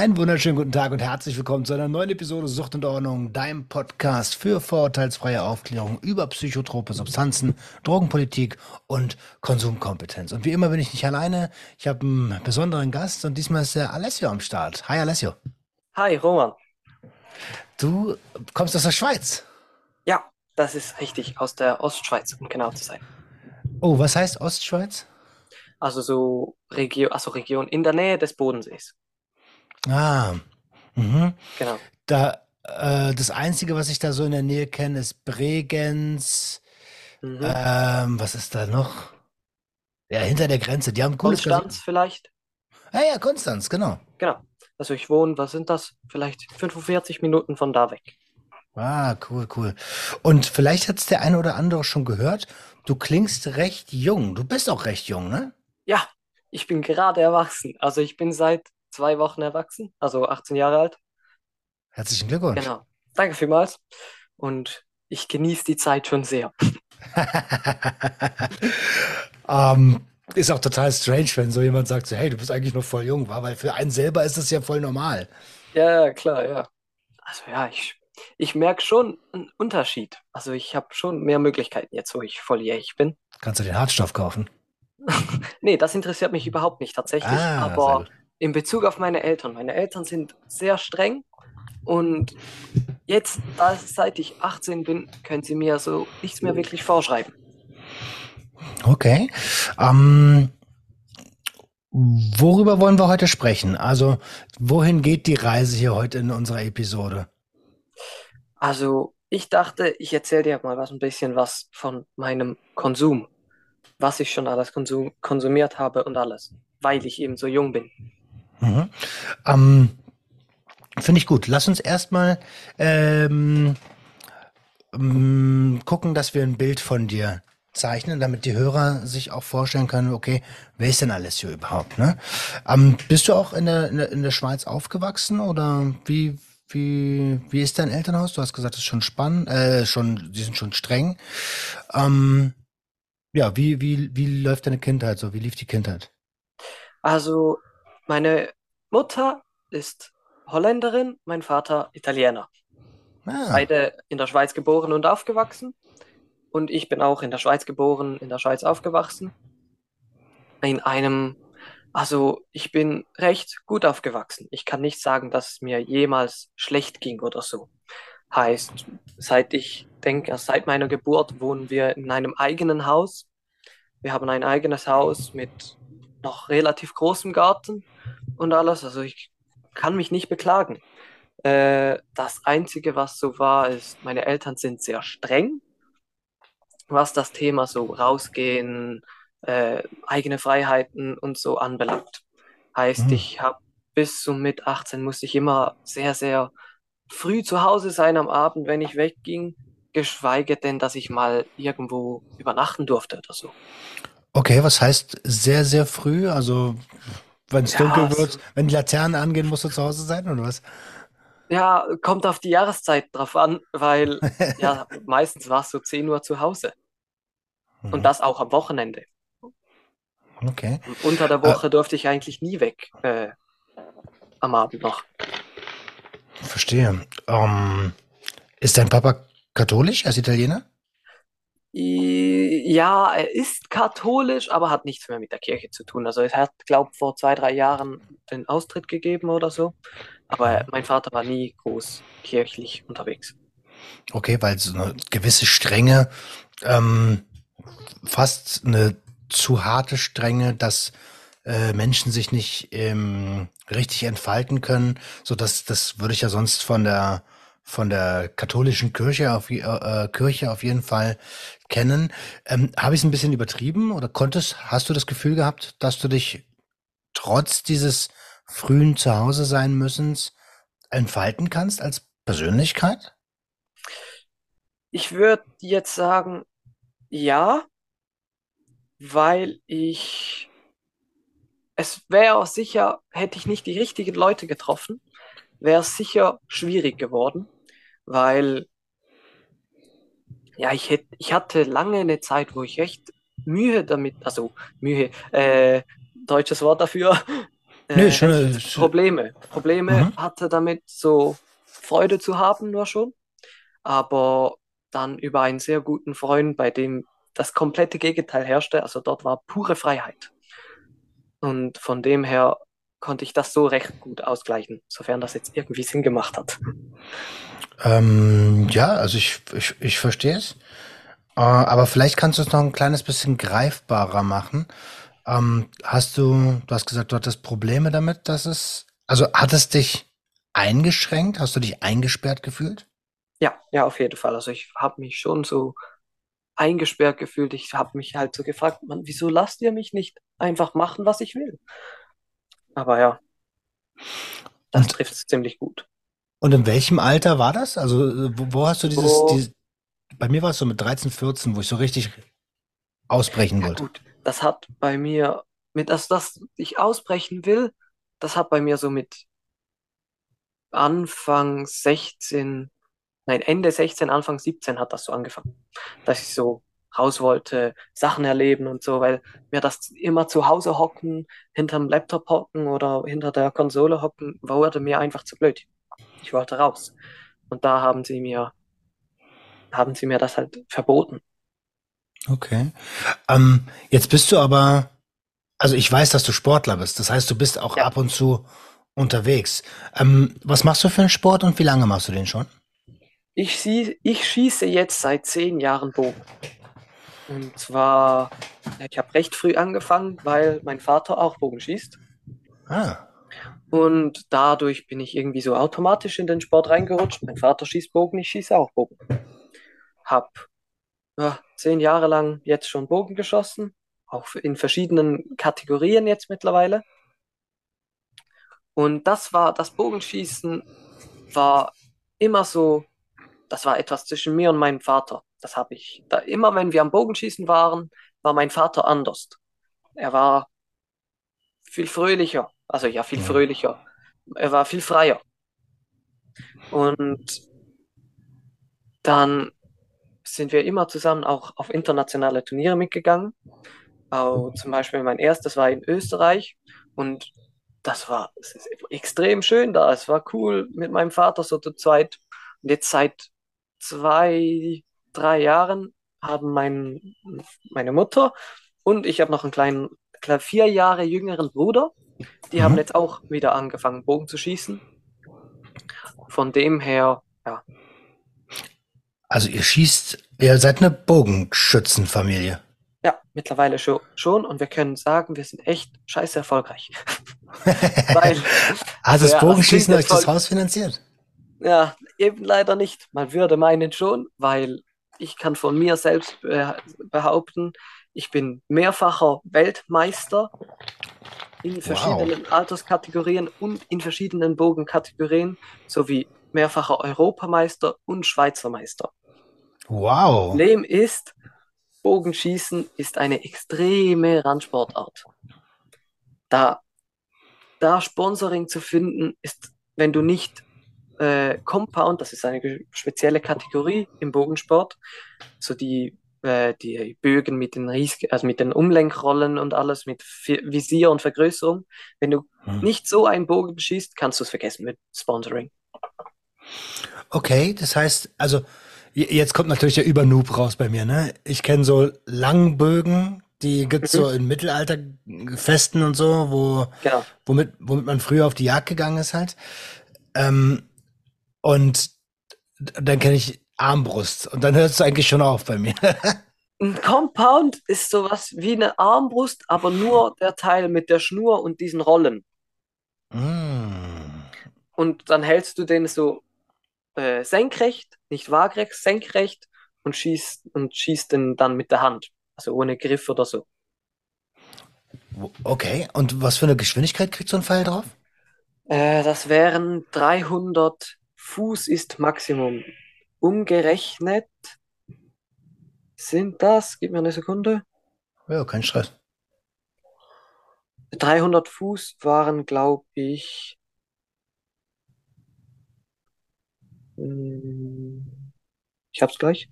Einen wunderschönen guten Tag und herzlich willkommen zu einer neuen Episode Sucht und Ordnung, deinem Podcast für vorurteilsfreie Aufklärung über psychotrope Substanzen, Drogenpolitik und Konsumkompetenz. Und wie immer bin ich nicht alleine. Ich habe einen besonderen Gast und diesmal ist der Alessio am Start. Hi Alessio. Hi, Roman. Du kommst aus der Schweiz. Ja, das ist richtig, aus der Ostschweiz, um genau zu sein. Oh, was heißt Ostschweiz? Also so Region, also Region in der Nähe des Bodensees. Ah, mhm. Genau. Da, äh, das Einzige, was ich da so in der Nähe kenne, ist Bregenz. Mhm. Ähm, was ist da noch? Ja, hinter der Grenze. Die haben cooles Konstanz vielleicht. Ah ja, Konstanz, genau. Genau. Also ich wohne, was sind das? Vielleicht 45 Minuten von da weg. Ah, cool, cool. Und vielleicht hat es der eine oder andere schon gehört. Du klingst recht jung. Du bist auch recht jung, ne? Ja, ich bin gerade erwachsen. Also ich bin seit zwei Wochen erwachsen, also 18 Jahre alt. Herzlichen Glückwunsch. Genau. Danke vielmals. Und ich genieße die Zeit schon sehr. ähm, ist auch total strange, wenn so jemand sagt, so, hey, du bist eigentlich noch voll jung, war, weil für einen selber ist das ja voll normal. Ja, klar, ja. Also ja, ich, ich merke schon einen Unterschied. Also ich habe schon mehr Möglichkeiten jetzt, wo ich volljährig bin. Kannst du den Hartstoff kaufen? Nee, das interessiert mich überhaupt nicht tatsächlich. Ah, Aber gut. In Bezug auf meine Eltern, meine Eltern sind sehr streng und jetzt, seit ich 18 bin, können sie mir so nichts mehr wirklich vorschreiben. Okay. Ähm, worüber wollen wir heute sprechen? Also, wohin geht die Reise hier heute in unserer Episode? Also ich dachte, ich erzähle dir mal was ein bisschen was von meinem Konsum, was ich schon alles konsum konsumiert habe und alles, weil ich eben so jung bin. Mhm. Ähm, Finde ich gut. Lass uns erstmal ähm, ähm, gucken, dass wir ein Bild von dir zeichnen, damit die Hörer sich auch vorstellen können, okay, wer ist denn alles hier überhaupt? Ne? Ähm, bist du auch in der, in, der, in der Schweiz aufgewachsen oder wie, wie, wie ist dein Elternhaus? Du hast gesagt, es ist schon spannend, äh, schon, die sind schon streng. Ähm, ja, wie, wie, wie läuft deine Kindheit so? Wie lief die Kindheit? Also meine Mutter ist Holländerin, mein Vater Italiener. Ah, Beide in der Schweiz geboren und aufgewachsen. Und ich bin auch in der Schweiz geboren, in der Schweiz aufgewachsen. In einem, also ich bin recht gut aufgewachsen. Ich kann nicht sagen, dass es mir jemals schlecht ging oder so. Heißt, seit ich denke, seit meiner Geburt wohnen wir in einem eigenen Haus. Wir haben ein eigenes Haus mit noch relativ großem Garten und alles. Also ich kann mich nicht beklagen. Äh, das Einzige, was so war, ist, meine Eltern sind sehr streng, was das Thema so rausgehen, äh, eigene Freiheiten und so anbelangt. Heißt, Hm. ich habe bis so mit 18 musste ich immer sehr, sehr früh zu Hause sein am Abend, wenn ich wegging, geschweige denn, dass ich mal irgendwo übernachten durfte oder so. Okay, was heißt sehr, sehr früh? Also, wenn es Ja, dunkel wird, wenn die Laternen angehen, musst du zu Hause sein oder was? Ja, kommt auf die Jahreszeit drauf an, weil ja, meistens war es so 10 Uhr zu Hause und Mhm. das auch am Wochenende. Okay. Und unter der Woche durfte ich eigentlich nie weg, äh, am Abend noch. Verstehe. Ähm, ist dein Papa katholisch als Italiener? Ja, er ist katholisch, aber hat nichts mehr mit der Kirche zu tun. Also er hat, glaube vor zwei, drei Jahren den Austritt gegeben oder so. Aber mein Vater war nie groß kirchlich unterwegs. Okay, weil so eine gewisse Strenge, ähm, fast eine zu harte Strenge, dass äh, Menschen sich nicht im richtig entfalten können, so dass das würde ich ja sonst von der von der katholischen Kirche auf, äh, Kirche auf jeden Fall kennen. Ähm, Habe ich es ein bisschen übertrieben oder konntest, hast du das Gefühl gehabt, dass du dich trotz dieses frühen Zuhause sein müssens entfalten kannst als Persönlichkeit? Ich würde jetzt sagen, ja, weil ich, es wäre sicher, hätte ich nicht die richtigen Leute getroffen, wäre es sicher schwierig geworden, weil, ja, ich hätte, ich hatte lange eine Zeit, wo ich echt Mühe damit, also Mühe, äh, deutsches Wort dafür, äh, schon, echt äh, schon- Probleme, Probleme Mhm. hatte damit, so Freude zu haben, nur schon aber dann über einen sehr guten Freund, bei dem das komplette Gegenteil herrschte. Also dort war pure Freiheit. Und von dem her konnte ich das so recht gut ausgleichen, sofern das jetzt irgendwie Sinn gemacht hat. Ähm, ja, also ich, ich, ich verstehe es. Äh, aber vielleicht kannst du es noch ein kleines bisschen greifbarer machen. Ähm, hast du, du hast gesagt, du hattest Probleme damit, dass es, also hat es dich eingeschränkt? Hast du dich eingesperrt gefühlt? Ja, ja, auf jeden Fall. Also ich habe mich schon so eingesperrt gefühlt. Ich habe mich halt so gefragt, man, wieso lasst ihr mich nicht einfach machen, was ich will? Aber ja, das trifft es ziemlich gut. Und in welchem Alter war das? Also, äh, wo, wo hast du dieses, So- dieses, bei mir war es so mit 13, 14, wo ich so richtig ausbrechen Ja, wollte. gut, das hat bei mir, mit das, das ich ausbrechen will, das hat bei mir so mit Anfang 16, nein, Ende 16, Anfang 17 hat das so angefangen, dass ich so raus wollte, Sachen erleben und so, weil mir das immer zu Hause hocken, hinterm Laptop hocken oder hinter der Konsole hocken, wurde mir einfach zu blöd. Ich wollte raus. Und da haben sie mir, haben sie mir das halt verboten. Okay. Ähm, jetzt bist du aber, also ich weiß, dass du Sportler bist. Das heißt, du bist auch Ja. ab und zu unterwegs. Ähm, was machst du für einen Sport und wie lange machst du den schon? Ich, sie, ich schieße jetzt seit zehn Jahren Bogen. Und zwar, ich habe recht früh angefangen, weil mein Vater auch Bogen schießt. Ah, Und dadurch bin ich irgendwie so automatisch in den Sport reingerutscht. Mein Vater schießt Bogen, ich schieße auch Bogen. Hab ja, zehn Jahre lang jetzt schon Bogen geschossen, auch in verschiedenen Kategorien jetzt mittlerweile. Und das war, das Bogenschießen war immer so, das war etwas zwischen mir und meinem Vater. Das habe ich, da immer wenn wir am Bogenschießen waren, war mein Vater anders. Er war viel fröhlicher, also ja, viel fröhlicher. Er war viel freier. Und dann sind wir immer zusammen auch auf internationale Turniere mitgegangen. Auch zum Beispiel mein erstes war in Österreich und das war ist extrem schön da. Es war cool mit meinem Vater so zu zweit. Und jetzt seit zwei, drei Jahren haben mein, meine Mutter und ich habe noch einen kleinen, vier Jahre jüngeren Bruder. Die Mhm. haben jetzt auch wieder angefangen, Bogen zu schießen. Von dem her, ja, also ihr schießt, ihr seid eine Bogenschützenfamilie. ja, mittlerweile schon, und wir können sagen, wir sind echt scheiße erfolgreich. Weil, Hat das Bogenschießen euch das Haus finanziert? ja, eben leider nicht. Man würde meinen schon, weil ich kann von mir selbst be behaupten, ich bin mehrfacher Weltmeister in verschiedenen Alterskategorien und in verschiedenen Bogenkategorien sowie mehrfacher Europameister und Schweizer Meister. Wow. Problem ist, Bogenschießen ist eine extreme Randsportart. Da, da Sponsoring zu finden, ist, wenn du nicht äh, Compound, das ist eine spezielle Kategorie im Bogensport, so die, äh, die Bögen mit den Ries also mit den Umlenkrollen und alles, mit Vi- Visier und Vergrößerung. Wenn du Hm. nicht so einen Bogen schießt, kannst du es vergessen mit Sponsoring. Okay, das heißt, also jetzt kommt natürlich der Übernoob raus bei mir, ne? Ich kenne so Langbögen, die gibt's so in Mittelalterfesten und so, wo Genau. womit, womit man früher auf die Jagd gegangen ist halt. Ähm, und dann kenne ich Armbrust und dann hört es eigentlich schon auf bei mir. Ein Compound ist sowas wie eine Armbrust, aber nur der Teil mit der Schnur und diesen Rollen. Mm. Und dann hältst du den so äh, senkrecht, nicht waagrecht, senkrecht und schießt und schießt den dann mit der Hand. Also ohne Griff oder so. Okay, und was für eine Geschwindigkeit kriegt so ein Pfeil drauf? Äh, das wären 300 Fuß ist Maximum. Umgerechnet sind das, gib mir eine Sekunde. Ja, kein Stress. 300 Fuß waren, glaube ich, hm, ich hab's gleich.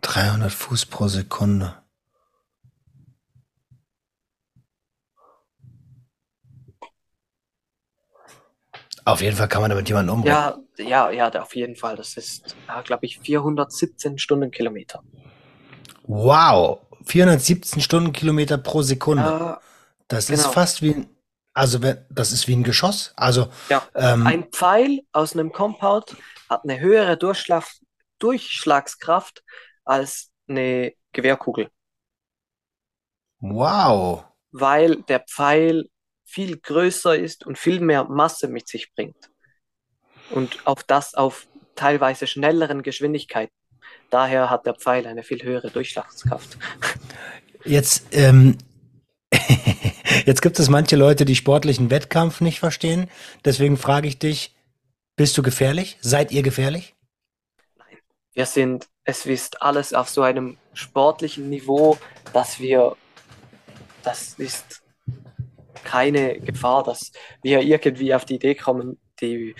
300 Fuß pro Sekunde. Auf jeden Fall kann man damit jemanden umbringen. Ja, ja, ja, auf jeden Fall. Das ist, ja, glaube ich, 417 Stundenkilometer. Wow, 417 Stundenkilometer pro Sekunde. Ja, Das ist genau. fast wie ein, also das ist wie ein Geschoss. Also Ja, ähm, ein Pfeil aus einem Compound hat eine höhere Durchschlag Durchschlagskraft als eine Gewehrkugel, wow. weil der Pfeil viel größer ist und viel mehr Masse mit sich bringt. Und auf das auf teilweise schnelleren Geschwindigkeiten. Daher hat der Pfeil eine viel höhere Durchschlagskraft. Jetzt, ähm, jetzt gibt es manche Leute, die sportlichen Wettkampf nicht verstehen. Deswegen frage ich dich, bist du gefährlich? Seid ihr gefährlich? Wir sind, es ist alles auf so einem sportlichen Niveau, dass wir, das ist keine Gefahr, dass wir irgendwie auf die Idee kommen, die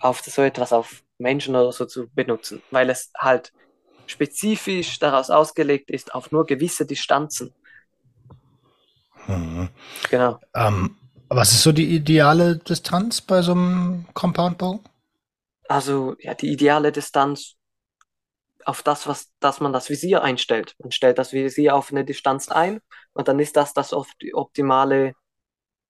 auf so etwas auf Menschen oder so zu benutzen, weil es halt spezifisch daraus ausgelegt ist auf nur gewisse Distanzen. Mhm. Genau. Ähm, was ist so die ideale Distanz bei so einem Compoundbogen? Also ja, die ideale Distanz auf das, was, dass man das Visier einstellt. Man stellt das Visier auf eine Distanz ein und dann ist das das die optimale,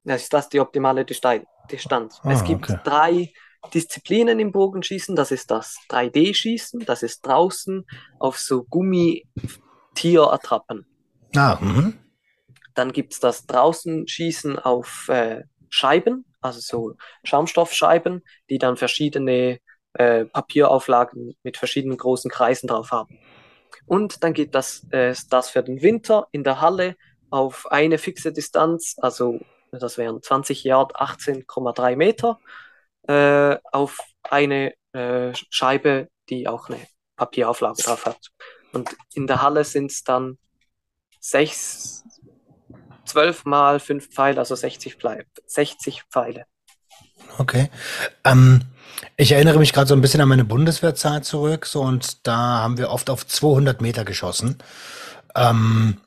ist das die optimale Distanz. Ah, Es gibt okay. drei Disziplinen im Bogenschießen. Das ist das 3D-Schießen, das ist draußen auf so Gummitierattrappen. Ah, mhm. Dann gibt's das draußen Schießen auf äh, Scheiben, also so Schaumstoffscheiben, die dann verschiedene äh, Papierauflagen mit verschiedenen großen Kreisen drauf haben. Und dann geht das, äh, das für den Winter in der Halle auf eine fixe Distanz, also das wären 20 Yard, 18,3 Meter, äh, auf eine äh, Scheibe, die auch eine Papierauflage drauf hat. Und in der Halle sind es dann sechs, zwölf mal fünf Pfeile, also 60 Pfeile. 60 Pfeile. Okay. Ähm, ich erinnere mich gerade so ein bisschen an meine Bundeswehrzeit zurück, so und da haben wir oft auf 200 Meter geschossen. Ähm,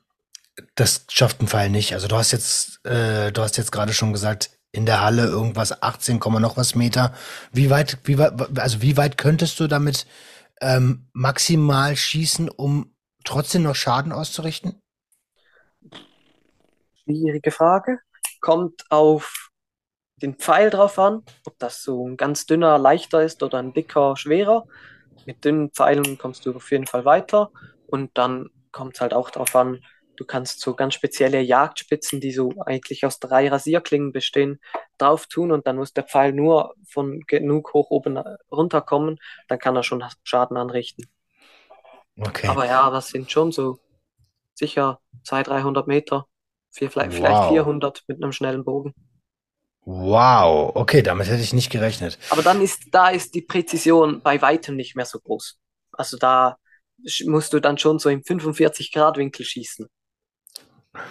das schafft ein Pfeil nicht. Also du hast jetzt, äh, du hast jetzt gerade schon gesagt, in der Halle irgendwas 18, Komma noch was Meter. Wie weit, wie weit, also wie weit könntest du damit ähm, maximal schießen, um trotzdem noch Schaden auszurichten? Schwierige Frage. Kommt auf den Pfeil drauf an, ob das so ein ganz dünner, leichter ist oder ein dicker, schwerer. Mit dünnen Pfeilen kommst du auf jeden Fall weiter. Und dann kommt es halt auch drauf an, du kannst so ganz spezielle Jagdspitzen, die so eigentlich aus drei Rasierklingen bestehen, drauf tun und dann muss der Pfeil nur von genug hoch oben runterkommen, dann kann er schon Schaden anrichten. Okay. Aber ja, das sind schon so sicher 200, 300 Meter, vier, vielleicht, Wow. vielleicht 400 mit einem schnellen Bogen. Wow. Okay, damit hätte ich nicht gerechnet. Aber dann ist, da ist die Präzision bei weitem nicht mehr so groß. Also da musst du dann schon so im 45 Grad Winkel schießen.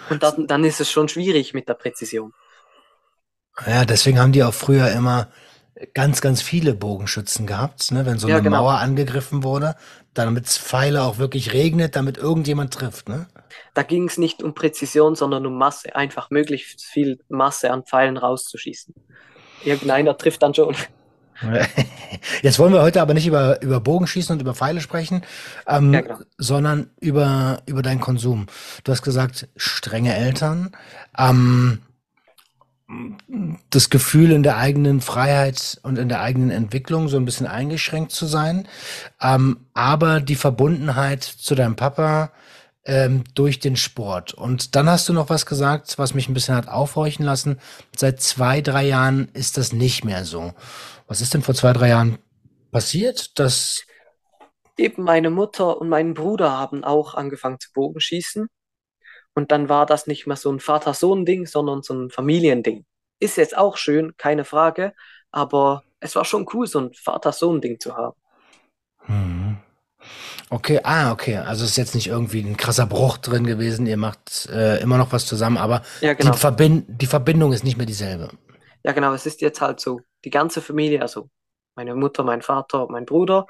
Und dann, dann ist es schon schwierig mit der Präzision. Ja, deswegen haben die auch früher immer ganz, ganz viele Bogenschützen gehabt, ne? Wenn so Ja, eine genau. Mauer angegriffen wurde, damit es Pfeile auch wirklich regnet, damit irgendjemand trifft, ne? Da ging es nicht um Präzision, sondern um Masse. Einfach möglichst viel Masse an Pfeilen rauszuschießen. Irgendeiner trifft dann schon. Jetzt wollen wir heute aber nicht über, über Bogenschießen und über Pfeile sprechen, ähm, Ja, genau. sondern über, über deinen Konsum. Du hast gesagt, strenge Eltern, ähm, das Gefühl in der eigenen Freiheit und in der eigenen Entwicklung so ein bisschen eingeschränkt zu sein, ähm, aber die Verbundenheit zu deinem Papa, ähm, durch den Sport. Und dann hast du noch was gesagt, was mich ein bisschen hat aufhorchen lassen. Seit zwei, drei Jahren ist das nicht mehr so. Was ist denn vor zwei, drei Jahren passiert? Dass Eben meine Mutter und mein Bruder haben auch angefangen zu Bogenschießen. Und dann war das nicht mehr so ein Vater-Sohn-Ding, sondern so ein Familiending. Ist jetzt auch schön, keine Frage, aber es war schon cool, so ein Vater-Sohn-Ding zu haben. hm. Okay, ah, okay. Also ist jetzt nicht irgendwie ein krasser Bruch drin gewesen. Ihr macht äh, immer noch was zusammen, aber Ja, die genau. Verbind die Verbindung ist nicht mehr dieselbe. Ja, genau. Es ist jetzt halt so die ganze Familie, also meine Mutter, mein Vater, mein Bruder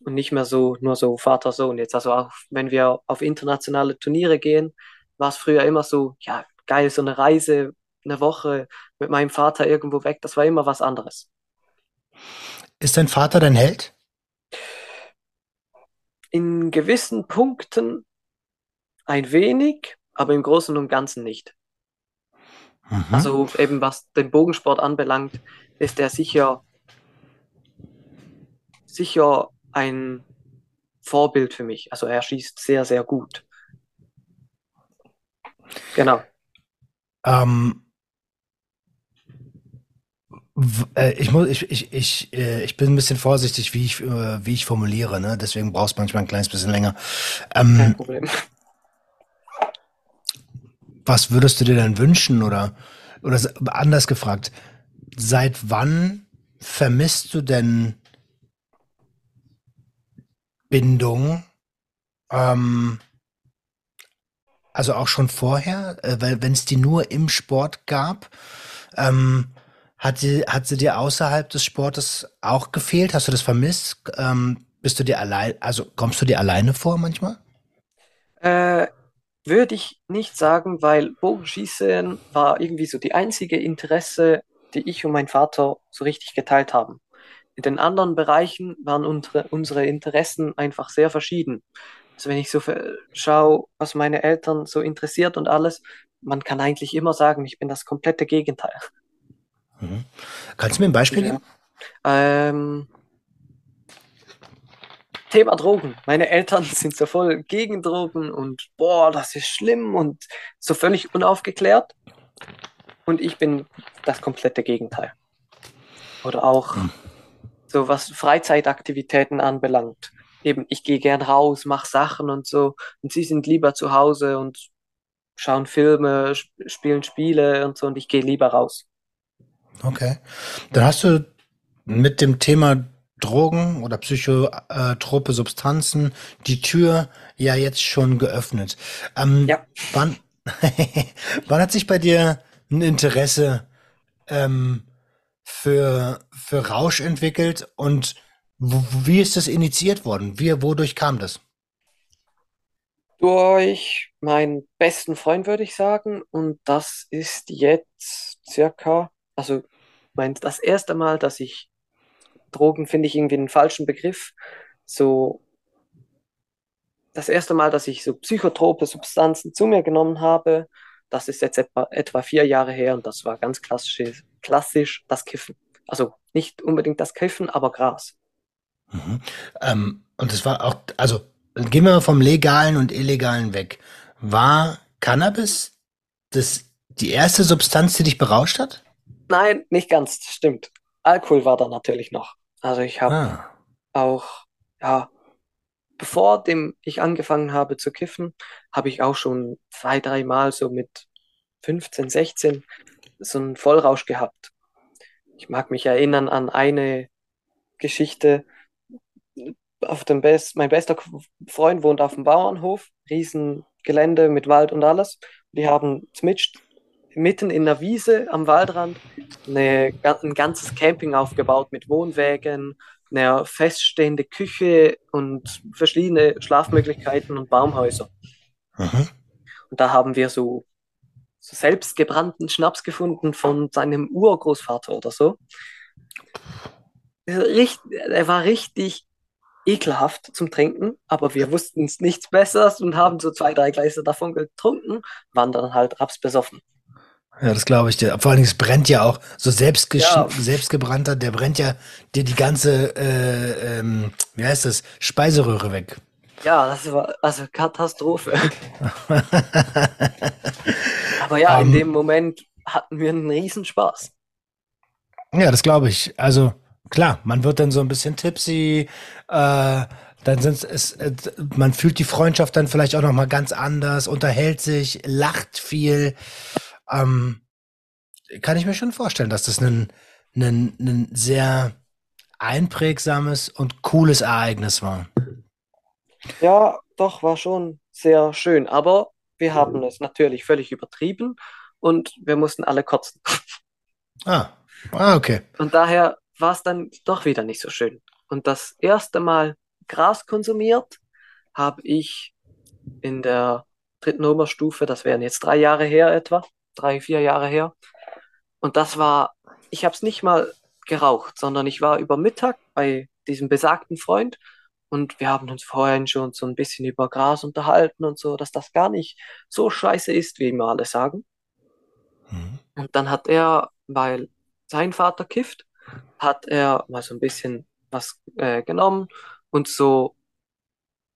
und nicht mehr so nur so Vater, Sohn. Jetzt also auch, wenn wir auf internationale Turniere gehen, war es früher immer so, ja, geil, so eine Reise, eine Woche mit meinem Vater irgendwo weg. Das war immer was anderes. Ist dein Vater dein Held? In gewissen Punkten ein wenig, aber im Großen und Ganzen nicht. Mhm. Also eben was den Bogensport anbelangt, ist er sicher, sicher ein Vorbild für mich. Also er schießt sehr, sehr gut. Genau. Ähm, äh, ich muss, ich, ich, ich, äh, ich bin ein bisschen vorsichtig, wie ich, äh, wie ich formuliere, ne? Deswegen brauchst du manchmal ein kleines bisschen länger. Kein Ähm, Problem. was würdest du dir denn wünschen oder, oder anders gefragt, seit wann vermisst du denn Bindung? Ähm, also auch schon vorher, äh, weil wenn es die nur im Sport gab, ähm, hat sie, hat sie dir außerhalb des Sportes auch gefehlt? Hast du das vermisst? Ähm, bist du dir allein, also kommst du dir alleine vor manchmal? Äh, würde ich nicht sagen, weil Bogenschießen war irgendwie so die einzige Interesse, die ich und mein Vater so richtig geteilt haben. In den anderen Bereichen waren unsere, unsere Interessen einfach sehr verschieden. Also wenn ich so schaue, was meine Eltern so interessiert und alles, man kann eigentlich immer sagen, ich bin das komplette Gegenteil. Mhm. Kannst du mir ein Beispiel Ja. geben? Ähm, Thema Drogen. Meine Eltern sind so voll gegen Drogen und boah, das ist schlimm und so völlig unaufgeklärt. Und ich bin das komplette Gegenteil. Oder auch Hm. so was Freizeitaktivitäten anbelangt. Eben, ich gehe gern raus, mache Sachen und so. Und sie sind lieber zu Hause und schauen Filme, sp spielen Spiele und so. Und ich gehe lieber raus. Okay. Dann hast du mit dem Thema Drogen oder psychotrope Substanzen die Tür ja jetzt schon geöffnet. Ähm, Ja. wann, wann hat sich bei dir ein Interesse ähm, für, für Rausch entwickelt und wie ist das initiiert worden? Wie, wodurch kam das? Durch meinen besten Freund, würde ich sagen. Und das ist jetzt circa, also mein, das erste Mal, dass ich Drogen finde ich irgendwie einen falschen Begriff. So, das erste Mal, dass ich so psychotrope Substanzen zu mir genommen habe, das ist jetzt etwa, etwa vier Jahre her und das war ganz klassisch, klassisch das Kiffen. Also nicht unbedingt das Kiffen, aber Gras. Mhm. Ähm, und das war auch, also gehen wir vom Legalen und Illegalen weg. War Cannabis das die erste Substanz, die dich berauscht hat? Nein, nicht ganz, das stimmt. Alkohol war da natürlich noch. Also ich habe Ah. auch, ja, bevor dem ich angefangen habe zu kiffen, habe ich auch schon zwei, drei Mal so mit 15, 16 so einen Vollrausch gehabt. Ich mag mich erinnern an eine Geschichte. Auf dem Best, mein bester Freund wohnt auf dem Bauernhof, Riesengelände mit Wald und alles. Die haben zmitsch mitten in der Wiese am Waldrand eine, ein ganzes Camping aufgebaut mit Wohnwägen, einer feststehende Küche und verschiedene Schlafmöglichkeiten und Baumhäuser. Mhm. Und da haben wir so, so selbstgebrannten Schnaps gefunden von seinem Urgroßvater oder so. Richt, er war richtig ekelhaft zum Trinken, aber wir wussten es nichts Besseres und haben so zwei, drei Gläser davon getrunken, waren dann halt rapsbesoffen. Ja, das glaube ich dir. Vor allen Dingen, es brennt ja auch so selbstgesch Ja. selbstgebrannter, der brennt ja dir die ganze, äh, ähm, wie heißt das, Speiseröhre weg. Ja, das war also Katastrophe. Aber ja, in Ähm, dem Moment hatten wir einen Riesenspaß. Ja, das glaube ich. Also klar, man wird dann so ein bisschen tipsy, äh, dann sind es, äh, man fühlt die Freundschaft dann vielleicht auch noch mal ganz anders, unterhält sich, lacht viel. Ähm, kann ich mir schon vorstellen, dass das ein, ein, ein sehr einprägsames und cooles Ereignis war. Ja, doch, war schon sehr schön. Aber wir haben es natürlich völlig übertrieben und wir mussten alle kotzen. Ah, ah, okay. Und daher war es dann doch wieder nicht so schön. Und das erste Mal Gras konsumiert habe ich in der dritten Oberstufe, das wären jetzt drei Jahre her etwa, drei, vier Jahre her. Und das war, ich habe es nicht mal geraucht, sondern ich war über Mittag bei diesem besagten Freund und wir haben uns vorhin schon so ein bisschen über Gras unterhalten und so, dass das gar nicht so scheiße ist, wie immer alle sagen. Mhm. Und dann hat er, weil sein Vater kifft, hat er mal so ein bisschen was äh, genommen und so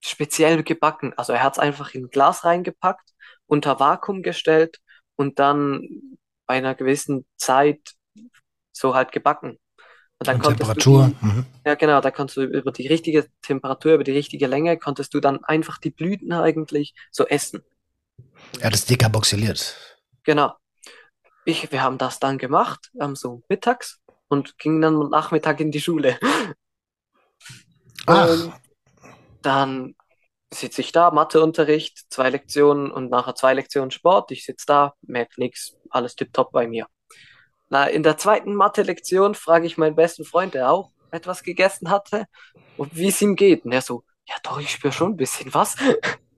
speziell gebacken. Also er hat es einfach in ein Glas reingepackt, unter Vakuum gestellt und dann bei einer gewissen Zeit so halt gebacken. Und dann Und konntest du Temperatur. die, Mhm. ja genau, da konntest du über die richtige Temperatur, über die richtige Länge, konntest du dann einfach die Blüten eigentlich so essen. Hat es dekarboxyliert. Genau. Ich, wir haben das dann gemacht, ähm, so mittags und gingen dann Nachmittag in die Schule. Ach, Und dann sitze ich da, Matheunterricht, zwei Lektionen und nachher zwei Lektionen Sport. Ich sitze da, merke nichts, alles tipptopp bei mir. Na, in der zweiten Mathe-Lektion frage ich meinen besten Freund, der auch etwas gegessen hatte, wie es ihm geht. Und er so, ja doch, ich spüre schon ein bisschen was.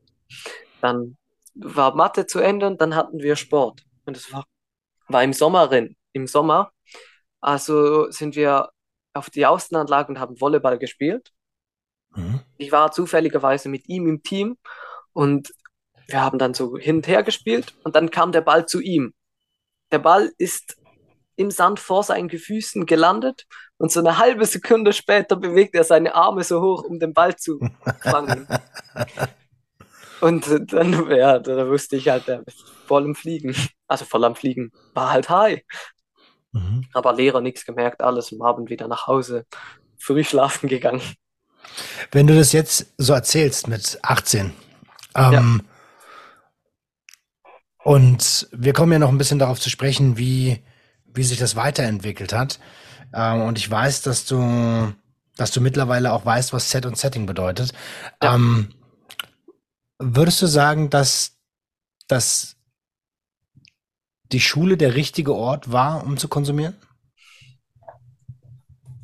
Dann war Mathe zu Ende und dann hatten wir Sport. Und es war, war im Sommer im Sommer. Also sind wir auf die Außenanlage und haben Volleyball gespielt. Mhm. Ich war zufälligerweise mit ihm im Team und wir haben dann so hin und her gespielt und dann kam der Ball zu ihm. Der Ball ist im Sand vor seinen Füßen gelandet und so eine halbe Sekunde später bewegt er seine Arme so hoch, um den Ball zu fangen. Und dann, ja, da wusste ich halt, er ist voll im Fliegen. Also voll am Fliegen. War halt high. Mhm. Aber Lehrer nichts gemerkt, alles am Abend wieder nach Hause, früh schlafen gegangen. Wenn du das jetzt so erzählst mit 18, Ja, ähm, und wir kommen ja noch ein bisschen darauf zu sprechen, wie, wie sich das weiterentwickelt hat. Ähm, und ich weiß, dass du, dass du mittlerweile auch weißt, was Set und Setting bedeutet. ja. Ähm, würdest du sagen, dass, dass die Schule der richtige Ort war, um zu konsumieren?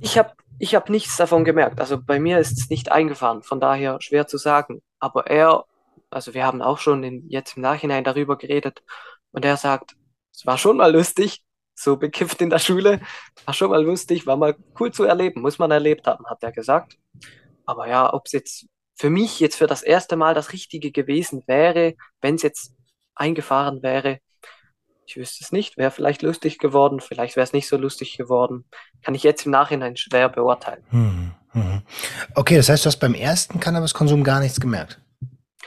Ich habe ich hab nichts davon gemerkt. Also bei mir ist es nicht eingefahren, von daher schwer zu sagen. Aber er, also wir haben auch schon in, jetzt im Nachhinein darüber geredet und er sagt, es war schon mal lustig, so bekifft in der Schule, war schon mal lustig, war mal cool zu erleben, muss man erlebt haben, hat er gesagt. Aber ja, ob es jetzt für mich jetzt für das erste Mal das Richtige gewesen wäre, wenn es jetzt eingefahren wäre, ich wüsste es nicht, wäre vielleicht lustig geworden, vielleicht wäre es nicht so lustig geworden. Kann ich jetzt im Nachhinein schwer beurteilen. Hm, hm. Okay, das heißt, du hast beim ersten Cannabiskonsum gar nichts gemerkt.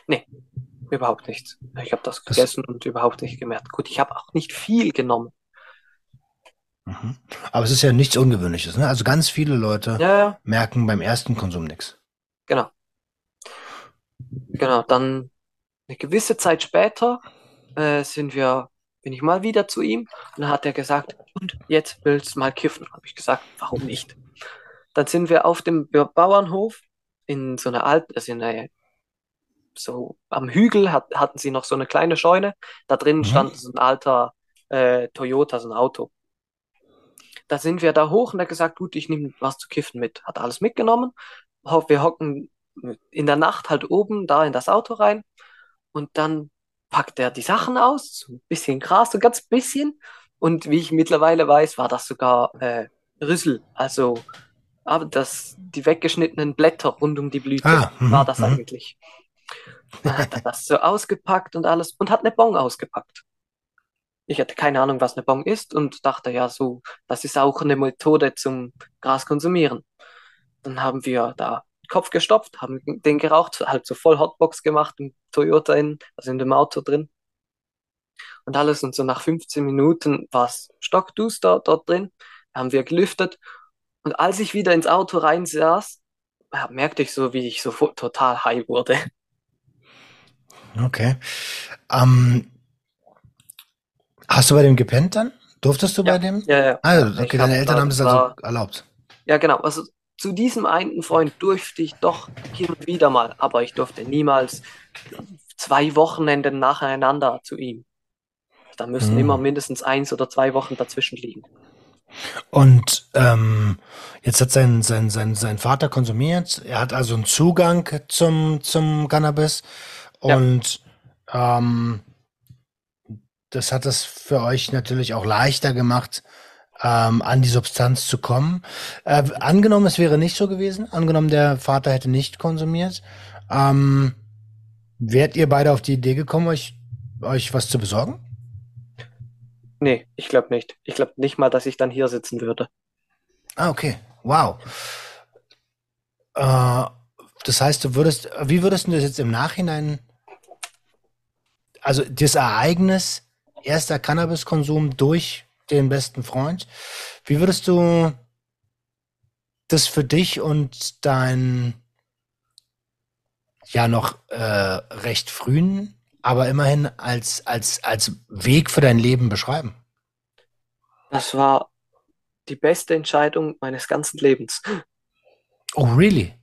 Nee, überhaupt nichts. Ich habe das Das, gegessen und überhaupt nicht gemerkt. Gut, ich habe auch nicht viel genommen. mhm. Aber es ist ja nichts Ungewöhnliches, ne? Also ganz viele Leute Ja, ja, merken beim ersten Konsum nichts. genau. Genau, dann eine gewisse Zeit später äh, sind wir, bin ich mal wieder zu ihm und dann hat er gesagt, und jetzt willst du mal kiffen? Habe ich gesagt, warum nicht? Dann sind wir auf dem Ba- Bauernhof in so einer alten, also in einer, so am Hügel hat, hatten sie noch so eine kleine Scheune. Da drinnen Mhm. stand so ein alter äh, Toyota, so ein Auto. Da sind wir da hoch und er hat gesagt, gut, ich nehme was zu kiffen mit. Hat alles mitgenommen. Wir hocken in der Nacht halt oben da in das Auto rein und dann packt er die Sachen aus, so ein bisschen Gras, so ganz bisschen. Und wie ich mittlerweile weiß, war das sogar äh, Rüssel, also aber das, die weggeschnittenen Blätter rund um die Blüte Ah, war mhm, das mhm. eigentlich. Dann hat er das so ausgepackt und alles und hat eine Bon ausgepackt. Ich hatte keine Ahnung, was eine Bong ist und dachte, ja, so, das ist auch eine Methode zum Gras konsumieren. Dann haben wir da Kopf gestopft, haben den geraucht, halt so voll Hotbox gemacht im Toyota, in, also in dem Auto drin. Und alles und so nach 15 Minuten war es stockduster dort drin, haben wir gelüftet. Und als ich wieder ins Auto reinsaß, ja, merkte ich so, wie ich so total high wurde. Okay. Ähm, hast du bei dem gepennt dann? Durftest du Ja, bei dem? ja, ja. Ah, Ich okay, deine hab Eltern haben es also erlaubt. ja genau, also zu diesem einen Freund durfte ich doch hin und wieder mal, aber ich durfte niemals zwei Wochenenden nacheinander zu ihm. Da müssen immer Hm. mindestens eins oder zwei Wochen dazwischen liegen. Und ähm, jetzt hat sein, sein, sein, sein Vater konsumiert. Er hat also einen Zugang zum, zum Cannabis. Ja, Und ähm, das hat es für euch natürlich auch leichter gemacht, ähm, an die Substanz zu kommen. Äh, angenommen, es wäre nicht so gewesen, angenommen, der Vater hätte nicht konsumiert, ähm, wärt ihr beide auf die Idee gekommen, euch, euch was zu besorgen? nee, ich glaube nicht. Ich glaube nicht mal, dass ich dann hier sitzen würde. Ah, okay. Wow. Äh, das heißt, du würdest, wie würdest du das jetzt im Nachhinein, also das Ereignis, erster Cannabiskonsum durch den besten Freund, wie würdest du das für dich und dein ja noch äh, recht frühen, aber immerhin als, als, als Weg für dein Leben beschreiben? Das war die beste Entscheidung meines ganzen Lebens. Oh, really?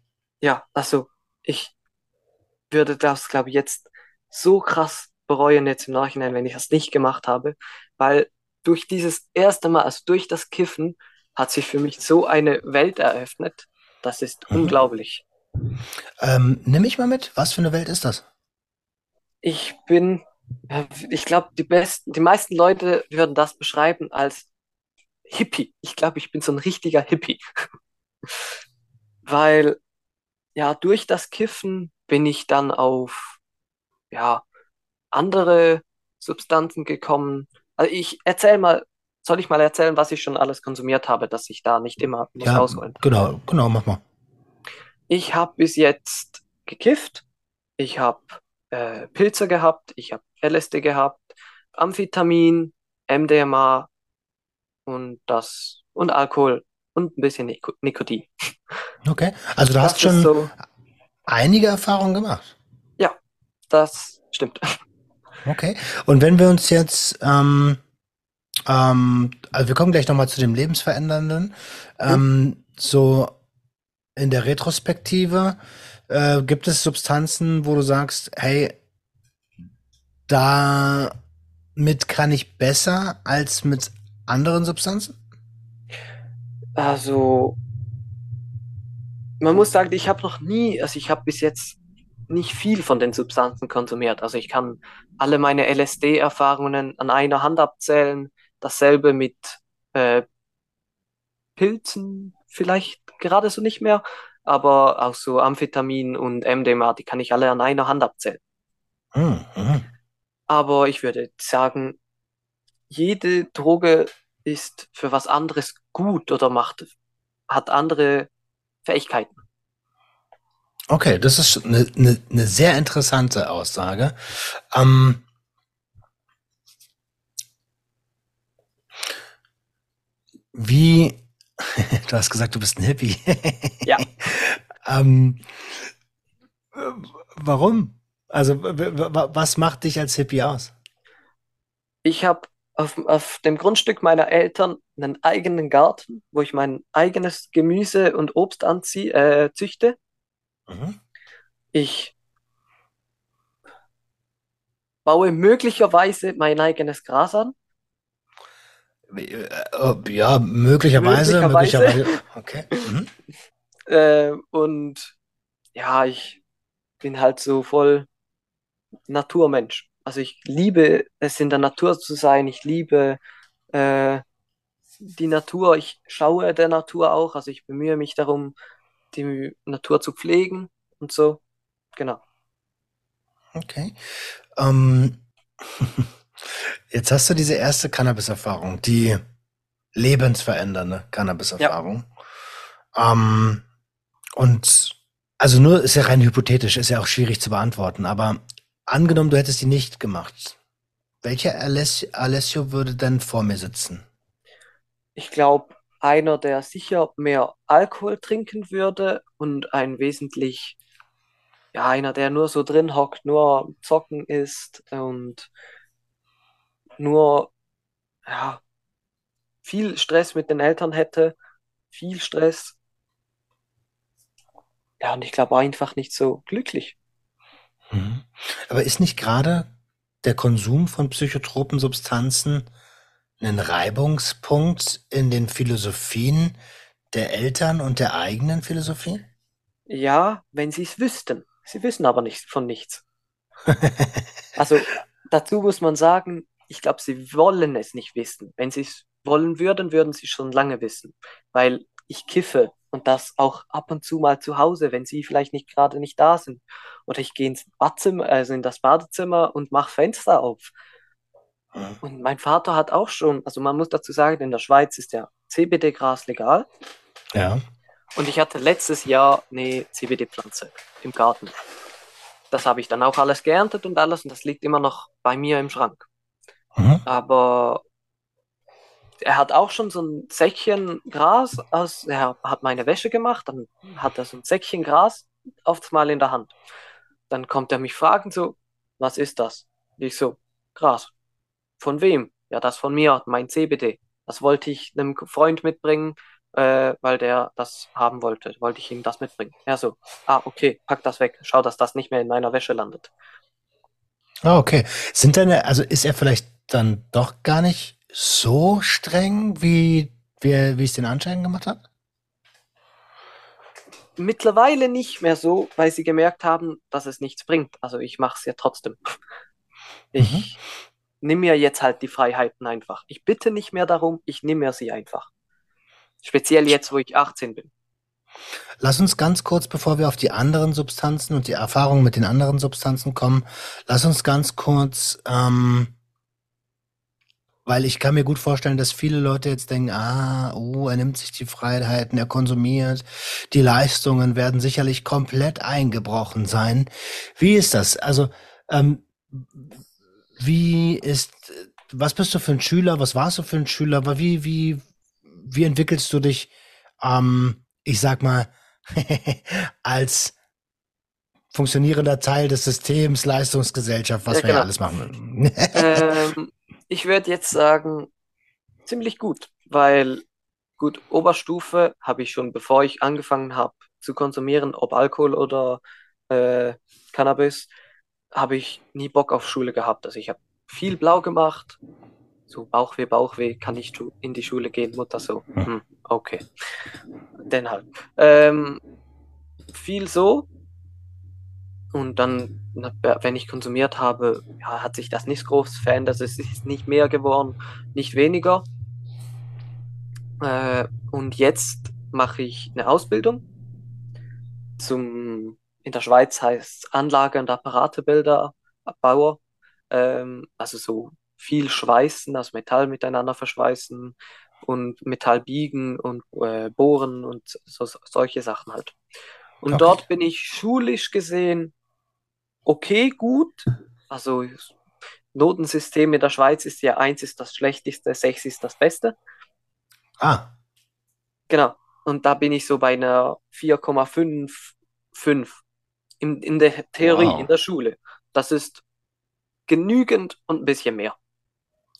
Ja, also ich würde das, glaube ich, jetzt so krass bereuen jetzt im Nachhinein, wenn ich das nicht gemacht habe, weil durch dieses erste Mal, also durch das Kiffen, hat sich für mich so eine Welt eröffnet. Das ist Mhm. unglaublich. Ähm, nimm mich mal mit. Was für eine Welt ist das? Ich bin, ich glaube, die besten, die meisten Leute würden das beschreiben als Hippie. Ich glaube, ich bin so ein richtiger Hippie, weil ja, durch das Kiffen bin ich dann auf, ja, andere Substanzen gekommen. Also ich erzähl mal, soll ich mal erzählen, was ich schon alles konsumiert habe, dass ich da nicht immer muss Ja, ausholen. genau, genau, mach mal. Ich habe bis jetzt gekifft, ich habe äh, Pilze gehabt, ich habe LSD gehabt, Amphetamin, MDMA und das und Alkohol und ein bisschen Nik Nikotin. Okay. Also du hast Das ist schon so, einige Erfahrungen gemacht. ja, das stimmt. Okay. Und wenn wir uns jetzt, ähm, ähm, also wir kommen gleich nochmal zu dem Lebensverändernden, Hm? ähm, so in der Retrospektive, äh, gibt es Substanzen, wo du sagst, hey, damit kann ich besser als mit anderen Substanzen? Also, man muss sagen, ich habe noch nie, also ich habe bis jetzt nicht viel von den Substanzen konsumiert. Also ich kann alle meine LSD-Erfahrungen an einer Hand abzählen. Dasselbe mit äh, Pilzen vielleicht gerade so nicht mehr, aber auch so Amphetamin und MDMA, die kann ich alle an einer Hand abzählen. Hm, mhm. Aber ich würde sagen, jede Droge ist für was anderes gut oder macht, hat andere Fähigkeiten. Okay, das ist eine, eine, eine sehr interessante Aussage. Ähm, wie, du hast gesagt, du bist ein Hippie. Ja. ähm, warum? Also, was macht dich als Hippie aus? Ich habe auf, auf dem Grundstück meiner Eltern einen eigenen Garten, wo ich mein eigenes Gemüse und Obst anzie äh, züchte. Mhm. Ich baue möglicherweise mein eigenes Gras an. Äh, Ja, möglicherweise, Möglicherweise. möglicherweise. Okay. Mhm. Äh, und ja, ich bin halt so voll Naturmensch. Also ich liebe es, in der Natur zu sein. Ich liebe äh, die Natur. Ich schaue der Natur auch. Also ich bemühe mich darum, die Natur zu pflegen und so. Genau. Okay. Ähm, jetzt hast du diese erste Cannabis-Erfahrung, die lebensverändernde Cannabis-Erfahrung. Ähm, und Also nur ist ja rein hypothetisch, ist ja auch schwierig zu beantworten, aber angenommen, du hättest die nicht gemacht. Welcher Aless Alessio würde denn vor mir sitzen? Ich glaube, einer, der sicher mehr Alkohol trinken würde und ein wesentlich, ja, einer, der nur so drin hockt, nur zocken ist und nur, ja, viel Stress mit den Eltern hätte, viel Stress. Ja, und ich glaube einfach nicht so glücklich. Mhm. Aber ist nicht gerade der Konsum von psychotropen Substanzen ein Reibungspunkt in den Philosophien der Eltern und der eigenen Philosophie? Ja, wenn sie es wüssten. Sie wissen aber nicht von nichts. Also dazu muss man sagen, ich glaube, sie wollen es nicht wissen. Wenn sie es wollen würden, würden sie schon lange wissen. Weil ich kiffe und das auch ab und zu mal zu Hause, wenn sie vielleicht nicht gerade nicht da sind. Oder ich gehe ins Badzimmer, also in das Badezimmer und mache Fenster auf. Und mein Vater hat auch schon, also man muss dazu sagen, in der Schweiz ist ja CBD-Gras legal. Ja. Und ich hatte letztes Jahr eine CBD-Pflanze im Garten. Das habe ich dann auch alles geerntet und alles und das liegt immer noch bei mir im Schrank. Mhm. Aber er hat auch schon so ein Säckchen Gras, aus, er hat meine Wäsche gemacht, dann hat er so ein Säckchen Gras oft mal in der Hand. Dann kommt er mich fragen so, was ist das? Ich so, Gras. Von wem? Ja, das von mir, mein CBD. Das wollte ich einem Freund mitbringen, äh, weil der das haben wollte. Wollte ich ihm das mitbringen. Er so, ah, okay, pack das weg. Schau, dass das nicht mehr in meiner Wäsche landet. Ah, okay. Sind deine, also ist er vielleicht dann doch gar nicht so streng, wie, wie, wie es den Anschein gemacht hat? Mittlerweile nicht mehr so, weil sie gemerkt haben, dass es nichts bringt. Also ich mache es ja trotzdem. Ich nimm mir jetzt halt die Freiheiten einfach. Ich bitte nicht mehr darum, ich nehme mir sie einfach. Speziell jetzt, wo ich 18 bin. Lass uns ganz kurz, bevor wir auf die anderen Substanzen und die Erfahrungen mit den anderen Substanzen kommen, lass uns ganz kurz, ähm, weil ich kann mir gut vorstellen, dass viele Leute jetzt denken, ah, oh, er nimmt sich die Freiheiten, er konsumiert, die Leistungen werden sicherlich komplett eingebrochen sein. Wie ist das? Also, ähm, wie ist, was bist du für ein Schüler? Was warst du für ein Schüler? Aber wie, wie, wie entwickelst du dich, ähm, ich sag mal, als funktionierender Teil des Systems, Leistungsgesellschaft, was Ja, wir ja genau. alles machen. Ähm, ich würde jetzt sagen, ziemlich gut, weil gut, Oberstufe habe ich schon, bevor ich angefangen habe zu konsumieren, ob Alkohol oder äh, Cannabis, habe ich nie Bock auf Schule gehabt. Also ich habe viel blau gemacht, so Bauchweh, Bauchweh, kann ich in die Schule gehen, Mutter so, hm, okay, dann halt. Ähm, viel so und dann, wenn ich konsumiert habe, ja, hat sich das nicht groß verändert. Es ist nicht mehr geworden, nicht weniger. Äh, und jetzt mache ich eine Ausbildung zum, in der Schweiz heißt Anlage- und Apparatebilder Bauer. Ähm, also so viel schweißen, also Metall miteinander verschweißen und Metall biegen und äh, bohren und so, solche Sachen halt. Und Okay. dort bin ich schulisch gesehen okay, gut. Also Notensystem in der Schweiz ist ja eins ist das Schlechteste, sechs ist das Beste. Ah, Genau. Und da bin ich so bei einer 4,55 in, in der Theorie, Wow. in der Schule. Das ist genügend und ein bisschen mehr.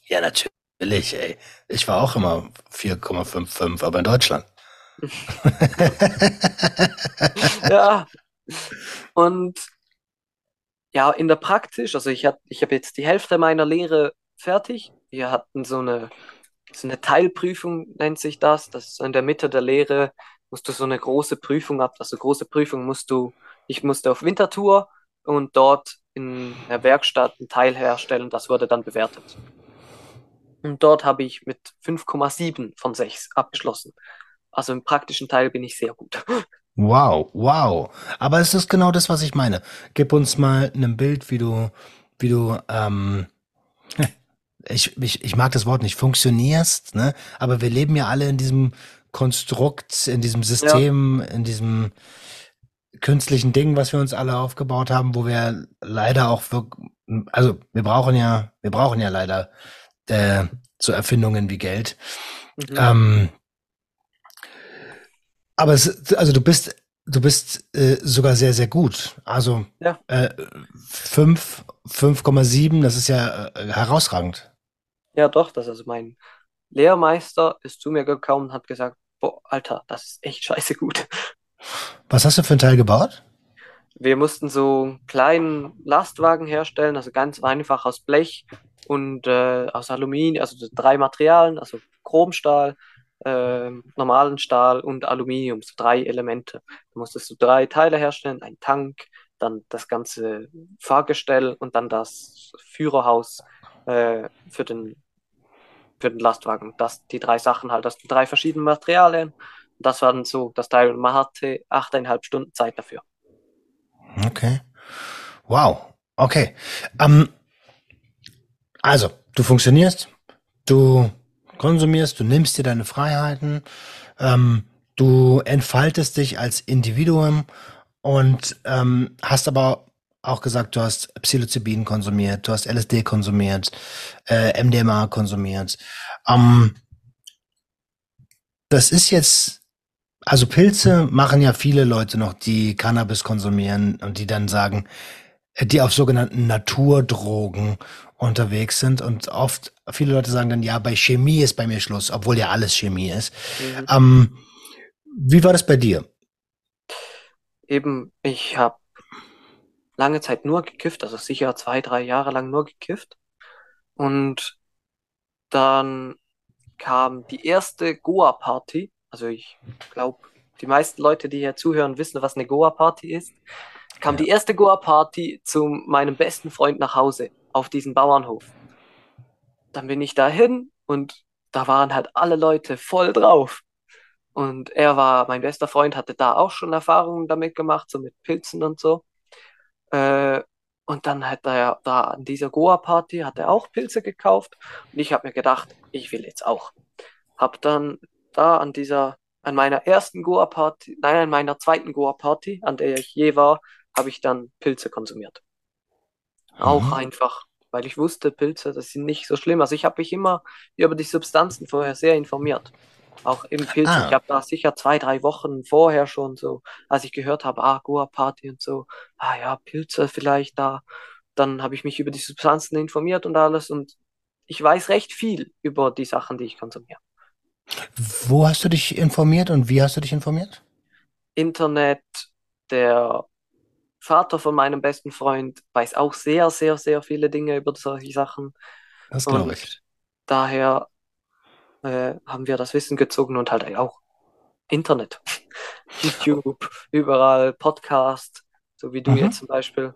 ja, natürlich, ey. Ich war auch immer 4,55, aber in Deutschland. Ja. Und ja, in der Praktisch, also ich hab, ich habe jetzt die Hälfte meiner Lehre fertig. Wir hatten so eine, so eine Teilprüfung, nennt sich das. Das ist so in der Mitte der Lehre, musst du so eine große Prüfung ab. Also große Prüfung musst du, ich musste auf Winterthur und dort in der Werkstatt ein Teil herstellen. Das wurde dann bewertet. Und dort habe ich mit 5,7 von 6 abgeschlossen. Also im praktischen Teil bin ich sehr gut. Wow, wow. Aber es ist genau das, was ich meine. Gib uns mal ein Bild, wie du, wie du, ähm, ich, ich, ich mag das Wort nicht, funktionierst, ne? Aber wir leben ja alle in diesem Konstrukt, in diesem System, in diesem künstlichen Ding, was wir uns alle aufgebaut haben, wo wir leider auch wirklich, also wir brauchen ja, wir brauchen ja leider äh, so Erfindungen wie Geld. Mhm. Ähm, aber es, also du bist, du bist äh, sogar sehr, sehr gut. Also Ja. äh, 5, 5,7, das ist ja äh, herausragend. Ja, doch, das also mein Lehrmeister ist zu mir gekommen und hat gesagt, boah, Alter, das ist echt scheiße gut. Was hast du für ein Teil gebaut? Wir mussten so einen kleinen Lastwagen herstellen, also ganz einfach aus Blech und äh, aus Aluminium, also so drei Materialien, also Chromstahl, äh, normalen Stahl und Aluminium, so drei Elemente. Da musstest du drei Teile herstellen, ein Tank, dann das ganze Fahrgestell und dann das Führerhaus äh, für den, für den Lastwagen. Das, die drei Sachen halt, das sind drei verschiedene Materialien. Das war dann so das Teil man hatte achteinhalb Stunden Zeit dafür. Okay. Wow. Okay. Ähm, also, du funktionierst, du konsumierst, du nimmst dir deine Freiheiten, ähm, du entfaltest dich als Individuum und ähm, hast aber auch gesagt, du hast Psilocybin konsumiert, du hast LSD konsumiert, äh, MDMA konsumiert. Ähm, das ist jetzt, also Pilze machen ja viele Leute noch, die Cannabis konsumieren und die dann sagen, äh, die auf sogenannten Naturdrogen unterwegs sind und oft viele Leute sagen dann, ja, bei Chemie ist bei mir Schluss, obwohl ja alles Chemie ist. Mhm. Ähm, wie war das bei dir? Eben, ich habe lange Zeit nur gekifft, also sicher zwei, drei Jahre lang nur gekifft. Und dann kam die erste Goa-Party. Also ich glaube, die meisten Leute, die hier zuhören, wissen, was eine Goa-Party ist. Kam Ja. die erste Goa-Party zu meinem besten Freund nach Hause auf diesen Bauernhof. Dann bin ich dahin und da waren halt alle Leute voll drauf. Und er war, mein bester Freund, hatte da auch schon Erfahrungen damit gemacht, so mit Pilzen und so. Äh, und dann hat er da an dieser Goa-Party hat er auch Pilze gekauft. Und ich habe mir gedacht, ich will jetzt auch. Hab dann da an dieser, an meiner ersten Goa-Party, nein, an meiner zweiten Goa-Party, an der ich je war, habe ich dann Pilze konsumiert. Auch Mhm. einfach, weil ich wusste, Pilze, das sind nicht so schlimm. Also ich habe mich immer über die Substanzen vorher sehr informiert. Auch im Pilzen. Ah. Ich habe da sicher zwei, drei Wochen vorher schon so, als ich gehört habe, ah, Goa-Party und so, ah ja, Pilze vielleicht da. Dann habe ich mich über die Substanzen informiert und alles und ich weiß recht viel über die Sachen, die ich konsumiere. Wo hast du dich informiert und wie hast du dich informiert? Internet, der Vater von meinem besten Freund weiß auch sehr, sehr, sehr viele Dinge über solche Sachen. Das glaube ich. daher äh, haben wir das Wissen gezogen und halt auch Internet, YouTube, überall Podcast, so wie du Mhm. jetzt zum Beispiel.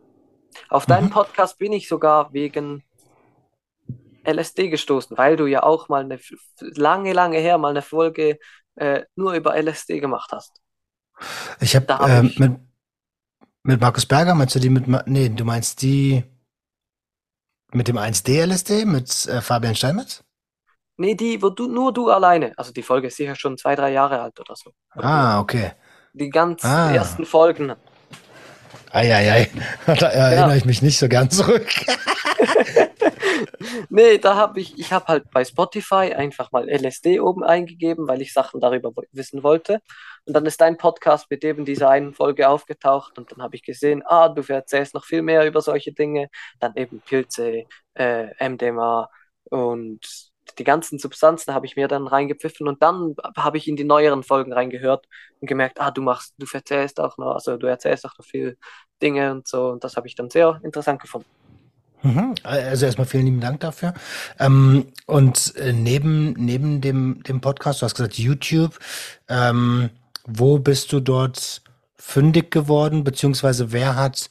Auf Mhm. Podcast bin ich sogar wegen LSD gestoßen, weil du ja auch mal eine lange, lange her mal eine Folge äh, nur über LSD gemacht hast. Ich habe ich- mit, mit Markus Berger, meinst du die mit, nee, du meinst die mit dem 1D-LSD, mit äh, Fabian Steinmetz? Nee, die, wo du, nur du alleine. Also die Folge ist sicher schon zwei, drei Jahre alt oder so. Ah, okay. Die ganz Ah. ersten Folgen. Eieiei, da erinnere ich mich nicht so gern zurück. Nee, da habe ich, ich habe halt bei Spotify einfach mal LSD oben eingegeben, weil ich Sachen darüber wissen wollte. Und dann ist dein Podcast mit eben dieser einen Folge aufgetaucht und dann habe ich gesehen, ah, du erzählst noch viel mehr über solche Dinge. Dann eben Pilze, äh, MDMA und die ganzen Substanzen habe ich mir dann reingepfiffen und dann habe ich in die neueren Folgen reingehört und gemerkt, ah, du machst, du erzählst auch noch, also du erzählst auch noch viel Dinge und so und das habe ich dann sehr interessant gefunden. Mhm. Also erstmal vielen lieben Dank dafür. Ähm, und äh, neben, neben dem, dem Podcast, du hast gesagt YouTube, ähm, wo bist du dort fündig geworden, beziehungsweise wer hat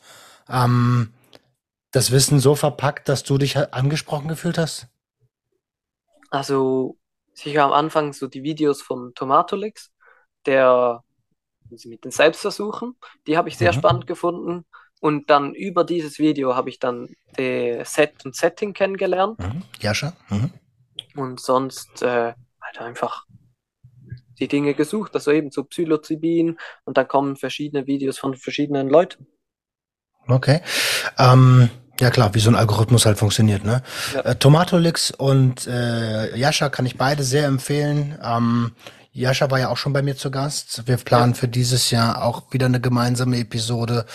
ähm, das Wissen so verpackt, dass du dich angesprochen gefühlt hast? Also sicher am Anfang so die Videos von Tomatolix, der mit den Selbstversuchen, die habe ich sehr Mhm. spannend gefunden. Und dann über dieses Video habe ich dann die Set und Setting kennengelernt. Mhm. Jascha? Mhm. Und sonst äh, halt einfach die Dinge gesucht, also eben zu Psilocybin und dann kommen verschiedene Videos von verschiedenen Leuten. Okay. Ähm, ja klar, wie so ein Algorithmus halt funktioniert, ne? Ja. Äh, Tomatolix und äh, Jascha kann ich beide sehr empfehlen. Ähm, Jascha war ja auch schon bei mir zu Gast. Wir planen für dieses Jahr auch wieder eine gemeinsame Episode.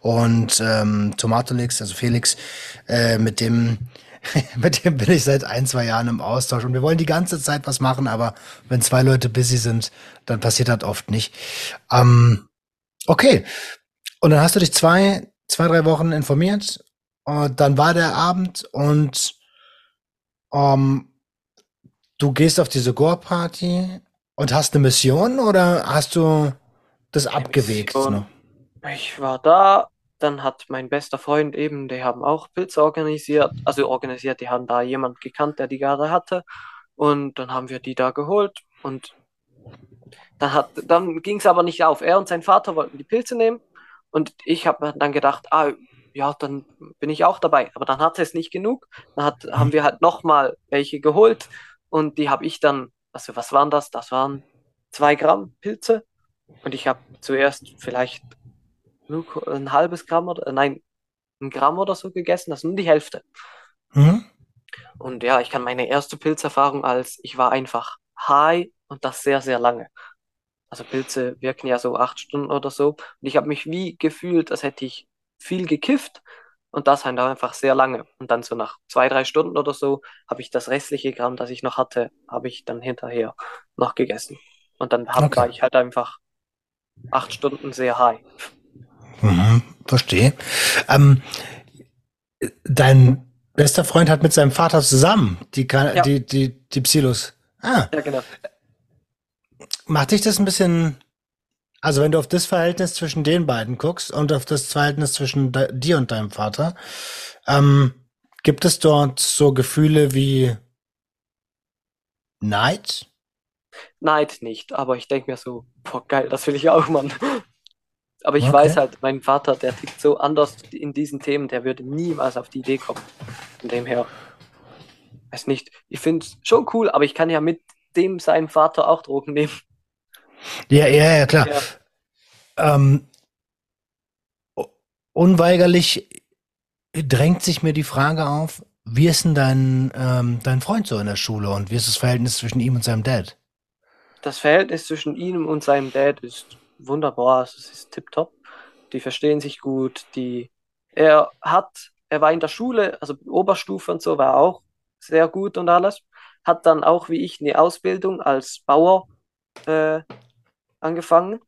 Und ähm, Tomatolix, also Felix, äh, mit dem mit dem bin ich seit ein, zwei Jahren im Austausch. Und wir wollen die ganze Zeit was machen, aber wenn zwei Leute busy sind, dann passiert das oft nicht. Ähm, okay. Und dann hast du dich zwei, zwei, drei Wochen informiert. Und dann war der Abend und ähm, du gehst auf diese Gore-Party und hast eine Mission oder hast du das Eine abgewegt? Noch? Ich war da, dann hat mein bester Freund eben, die haben auch Pilze organisiert, also organisiert, die haben da jemand gekannt, der die gerade hatte. Und dann haben wir die da geholt und dann hat, dann ging es aber nicht auf. Er und sein Vater wollten die Pilze nehmen und ich habe dann gedacht, ah, ja, dann bin ich auch dabei. Aber dann hatte es nicht genug. Dann hat, haben wir halt nochmal welche geholt und die habe ich dann, also was waren das? Das waren zwei Gramm Pilze und ich habe zuerst vielleicht nur ein halbes Gramm oder, nein, ein Gramm oder so gegessen, das ist nur die Hälfte. Mhm. Und ja, ich kann meine erste Pilzerfahrung als, ich war einfach high und das sehr, sehr lange. Also Pilze wirken ja so acht Stunden oder so. Und ich habe mich wie gefühlt, als hätte ich viel gekifft und das halt einfach sehr lange. Und dann so nach zwei, drei Stunden oder so habe ich das restliche Gramm, das ich noch hatte, habe ich dann hinterher noch gegessen. Und dann hab, Okay. war ich halt einfach acht Stunden sehr high. Mhm. Verstehe. Ähm, dein bester Freund hat mit seinem Vater zusammen die, Ja. die, die, die Psilos. Ah, Ja, genau. macht dich das ein bisschen, also wenn du auf das Verhältnis zwischen den beiden guckst und auf das Verhältnis zwischen dir und deinem Vater, ähm, gibt es dort so Gefühle wie Neid? Neid nicht, aber ich denke mir so, boah, geil, das will ich auch, Mann. Aber ich Okay. weiß halt, mein Vater, der tickt so anders in diesen Themen, der würde niemals auf die Idee kommen. Von dem her, weiß nicht, ich finde es schon cool, aber ich kann ja mit dem seinem Vater auch Drogen nehmen. Ja, ja, ja, klar. Ja, Ähm, unweigerlich drängt sich mir die Frage auf, wie ist denn dein, ähm, dein Freund so in der Schule und wie ist das Verhältnis zwischen ihm und seinem Dad? das Verhältnis zwischen ihm und seinem Dad ist wunderbar, es ist tipptopp. Die verstehen sich gut, die, er hat, er war in der Schule, also Oberstufe und so, war auch sehr gut und alles. Hat dann auch wie ich eine Ausbildung als Bauer äh, angefangen,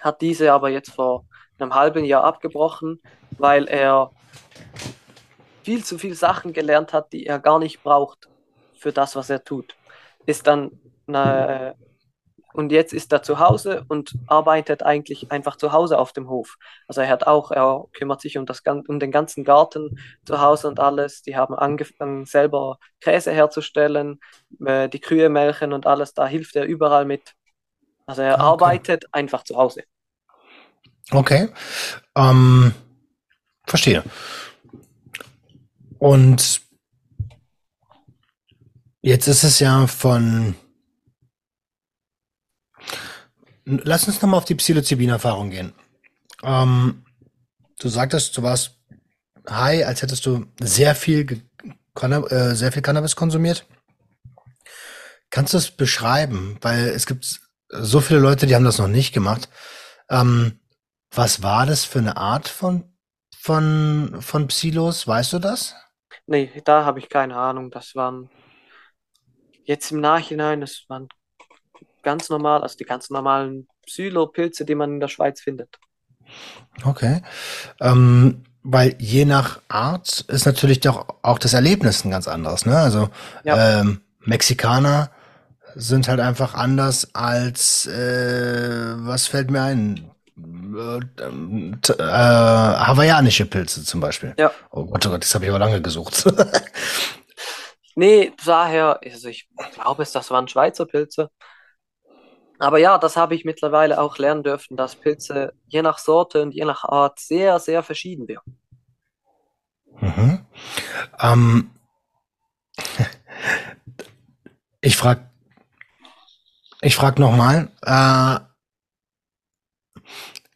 hat diese aber jetzt vor einem halben Jahr abgebrochen, weil er viel zu viel Sachen gelernt hat, die er gar nicht braucht für das, was er tut. Ist dann, na, und jetzt ist er zu Hause und arbeitet eigentlich einfach zu Hause auf dem Hof. Also er hat auch, er kümmert sich um das, um den ganzen Garten zu Hause und alles. Die haben angefangen, selber Käse herzustellen, äh, die Kühe melken und alles. Da hilft er überall mit. Also er Okay. arbeitet einfach zu Hause. Okay. Ähm, verstehe. Und jetzt ist es ja von. Lass uns nochmal auf die Psilocybin-Erfahrung gehen. Ähm, du sagtest, du warst high, als hättest du sehr viel, äh, sehr viel Cannabis konsumiert. Kannst du es beschreiben? Weil es gibt so viele Leute, die haben das noch nicht gemacht. Ähm, was war das für eine Art von, von, von Psilos? Weißt du das? Nee, da habe ich keine Ahnung. Das waren jetzt im Nachhinein, das waren ganz normal, also die ganz normalen Psylopilze, die man in der Schweiz findet. Okay. Ähm, weil je nach Art ist natürlich doch auch das Erlebnis ein ganz anderes, ne? Also Ja. ähm, Mexikaner sind halt einfach anders als äh, was fällt mir ein? Äh, äh, hawaiianische Pilze zum Beispiel. Ja. Oh Gott, oh Gott, das habe ich aber lange gesucht. Nee, daher, also ich glaube es, das waren Schweizer Pilze. Aber ja, das habe ich mittlerweile auch lernen dürfen, dass Pilze je nach Sorte und je nach Art sehr, sehr verschieden wirken. Mhm. Ähm, ich frage Ich frage nochmal, äh,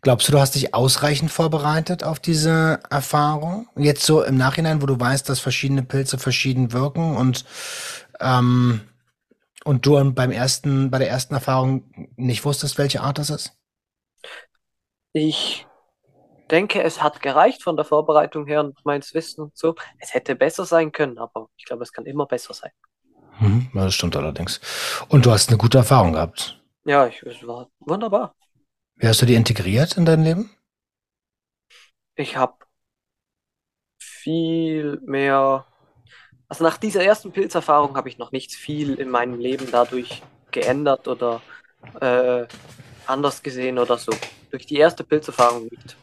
glaubst du, du hast dich ausreichend vorbereitet auf diese Erfahrung? Jetzt so im Nachhinein, wo du weißt, dass verschiedene Pilze verschieden wirken und ähm, und du beim ersten, bei der ersten Erfahrung nicht wusstest, welche Art das ist? Ich denke, es hat gereicht von der Vorbereitung her und meins Wissen und so. Es hätte besser sein können, aber ich glaube, es kann immer besser sein. Mhm, das stimmt allerdings. Und du hast eine gute Erfahrung gehabt. Ja, ich, es war wunderbar. Wie hast du die integriert in dein Leben? Ich habe viel mehr, also nach dieser ersten Pilzerfahrung habe ich noch nicht viel in meinem Leben dadurch geändert oder äh, anders gesehen oder so. Durch die erste Pilzerfahrung nicht.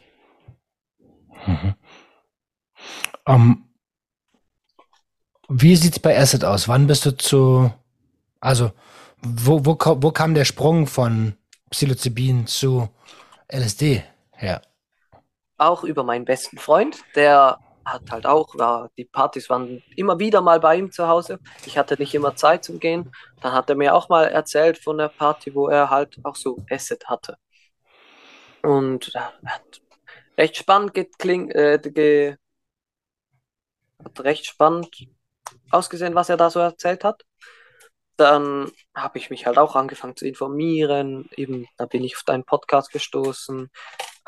Mhm. Um, wie sieht's bei Acid aus? Wann bist du zu, also wo, wo, wo kam der Sprung von Psilocybin zu LSD her? Auch über meinen besten Freund, der hat halt auch, war, die Partys waren immer wieder mal bei ihm zu Hause. Ich hatte nicht immer Zeit zum Gehen. Dann hat er mir auch mal erzählt von der Party, wo er halt auch so Acid hatte. Und hat recht spannend gekling, äh, ge, hat recht spannend ausgesehen, was er da so erzählt hat. Dann habe ich mich halt auch angefangen zu informieren. Eben, da bin ich auf deinen Podcast gestoßen.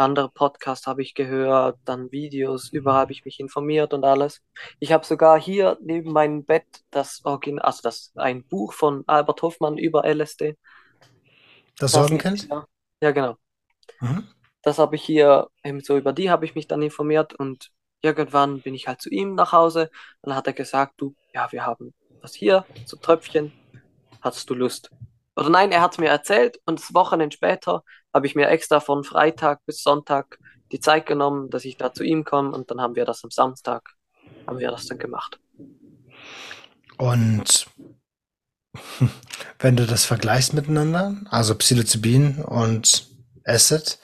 Andere Podcasts habe ich gehört, dann Videos, überall habe ich mich informiert und alles. Ich habe sogar hier neben meinem Bett das Original, also das ein Buch von Albert Hoffmann über LSD. Das Sorgenkind? Ja, ja, genau. Mhm. Das habe ich hier, eben so über die habe ich mich dann informiert und irgendwann bin ich halt zu ihm nach Hause. Dann hat er gesagt, du, ja, wir haben was hier, so Tröpfchen, hattest du Lust? Oder nein, er hat es mir erzählt und das Wochenende später habe ich mir extra von Freitag bis Sonntag die Zeit genommen, dass ich da zu ihm komme und dann haben wir das am Samstag, haben wir das dann gemacht. Und wenn du das vergleichst miteinander, also Psilocybin und Acid,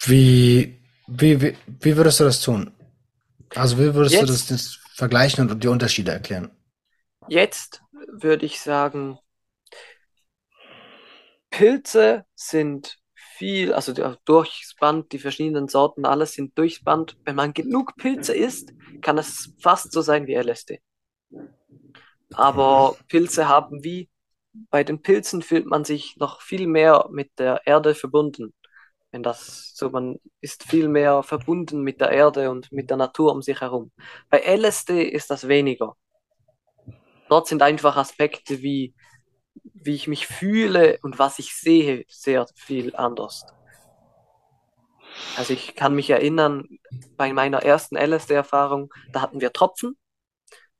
wie, wie, wie, wie würdest du das tun? Also wie würdest Jetzt, du das vergleichen und die Unterschiede erklären? Jetzt würde ich sagen, Pilze sind viel, also durchs Band, die verschiedenen Sorten, alles sind durchs Band. Wenn man genug Pilze isst, kann es fast so sein wie LSD. Aber Pilze haben wie, bei den Pilzen fühlt man sich noch viel mehr mit der Erde verbunden. Wenn das so, man ist viel mehr verbunden mit der Erde und mit der Natur um sich herum. Bei LSD ist das weniger dort sind einfach Aspekte wie, wie ich mich fühle und was ich sehe, sehr viel anders. Also ich kann mich erinnern, bei meiner ersten LSD-Erfahrung, da hatten wir Tropfen,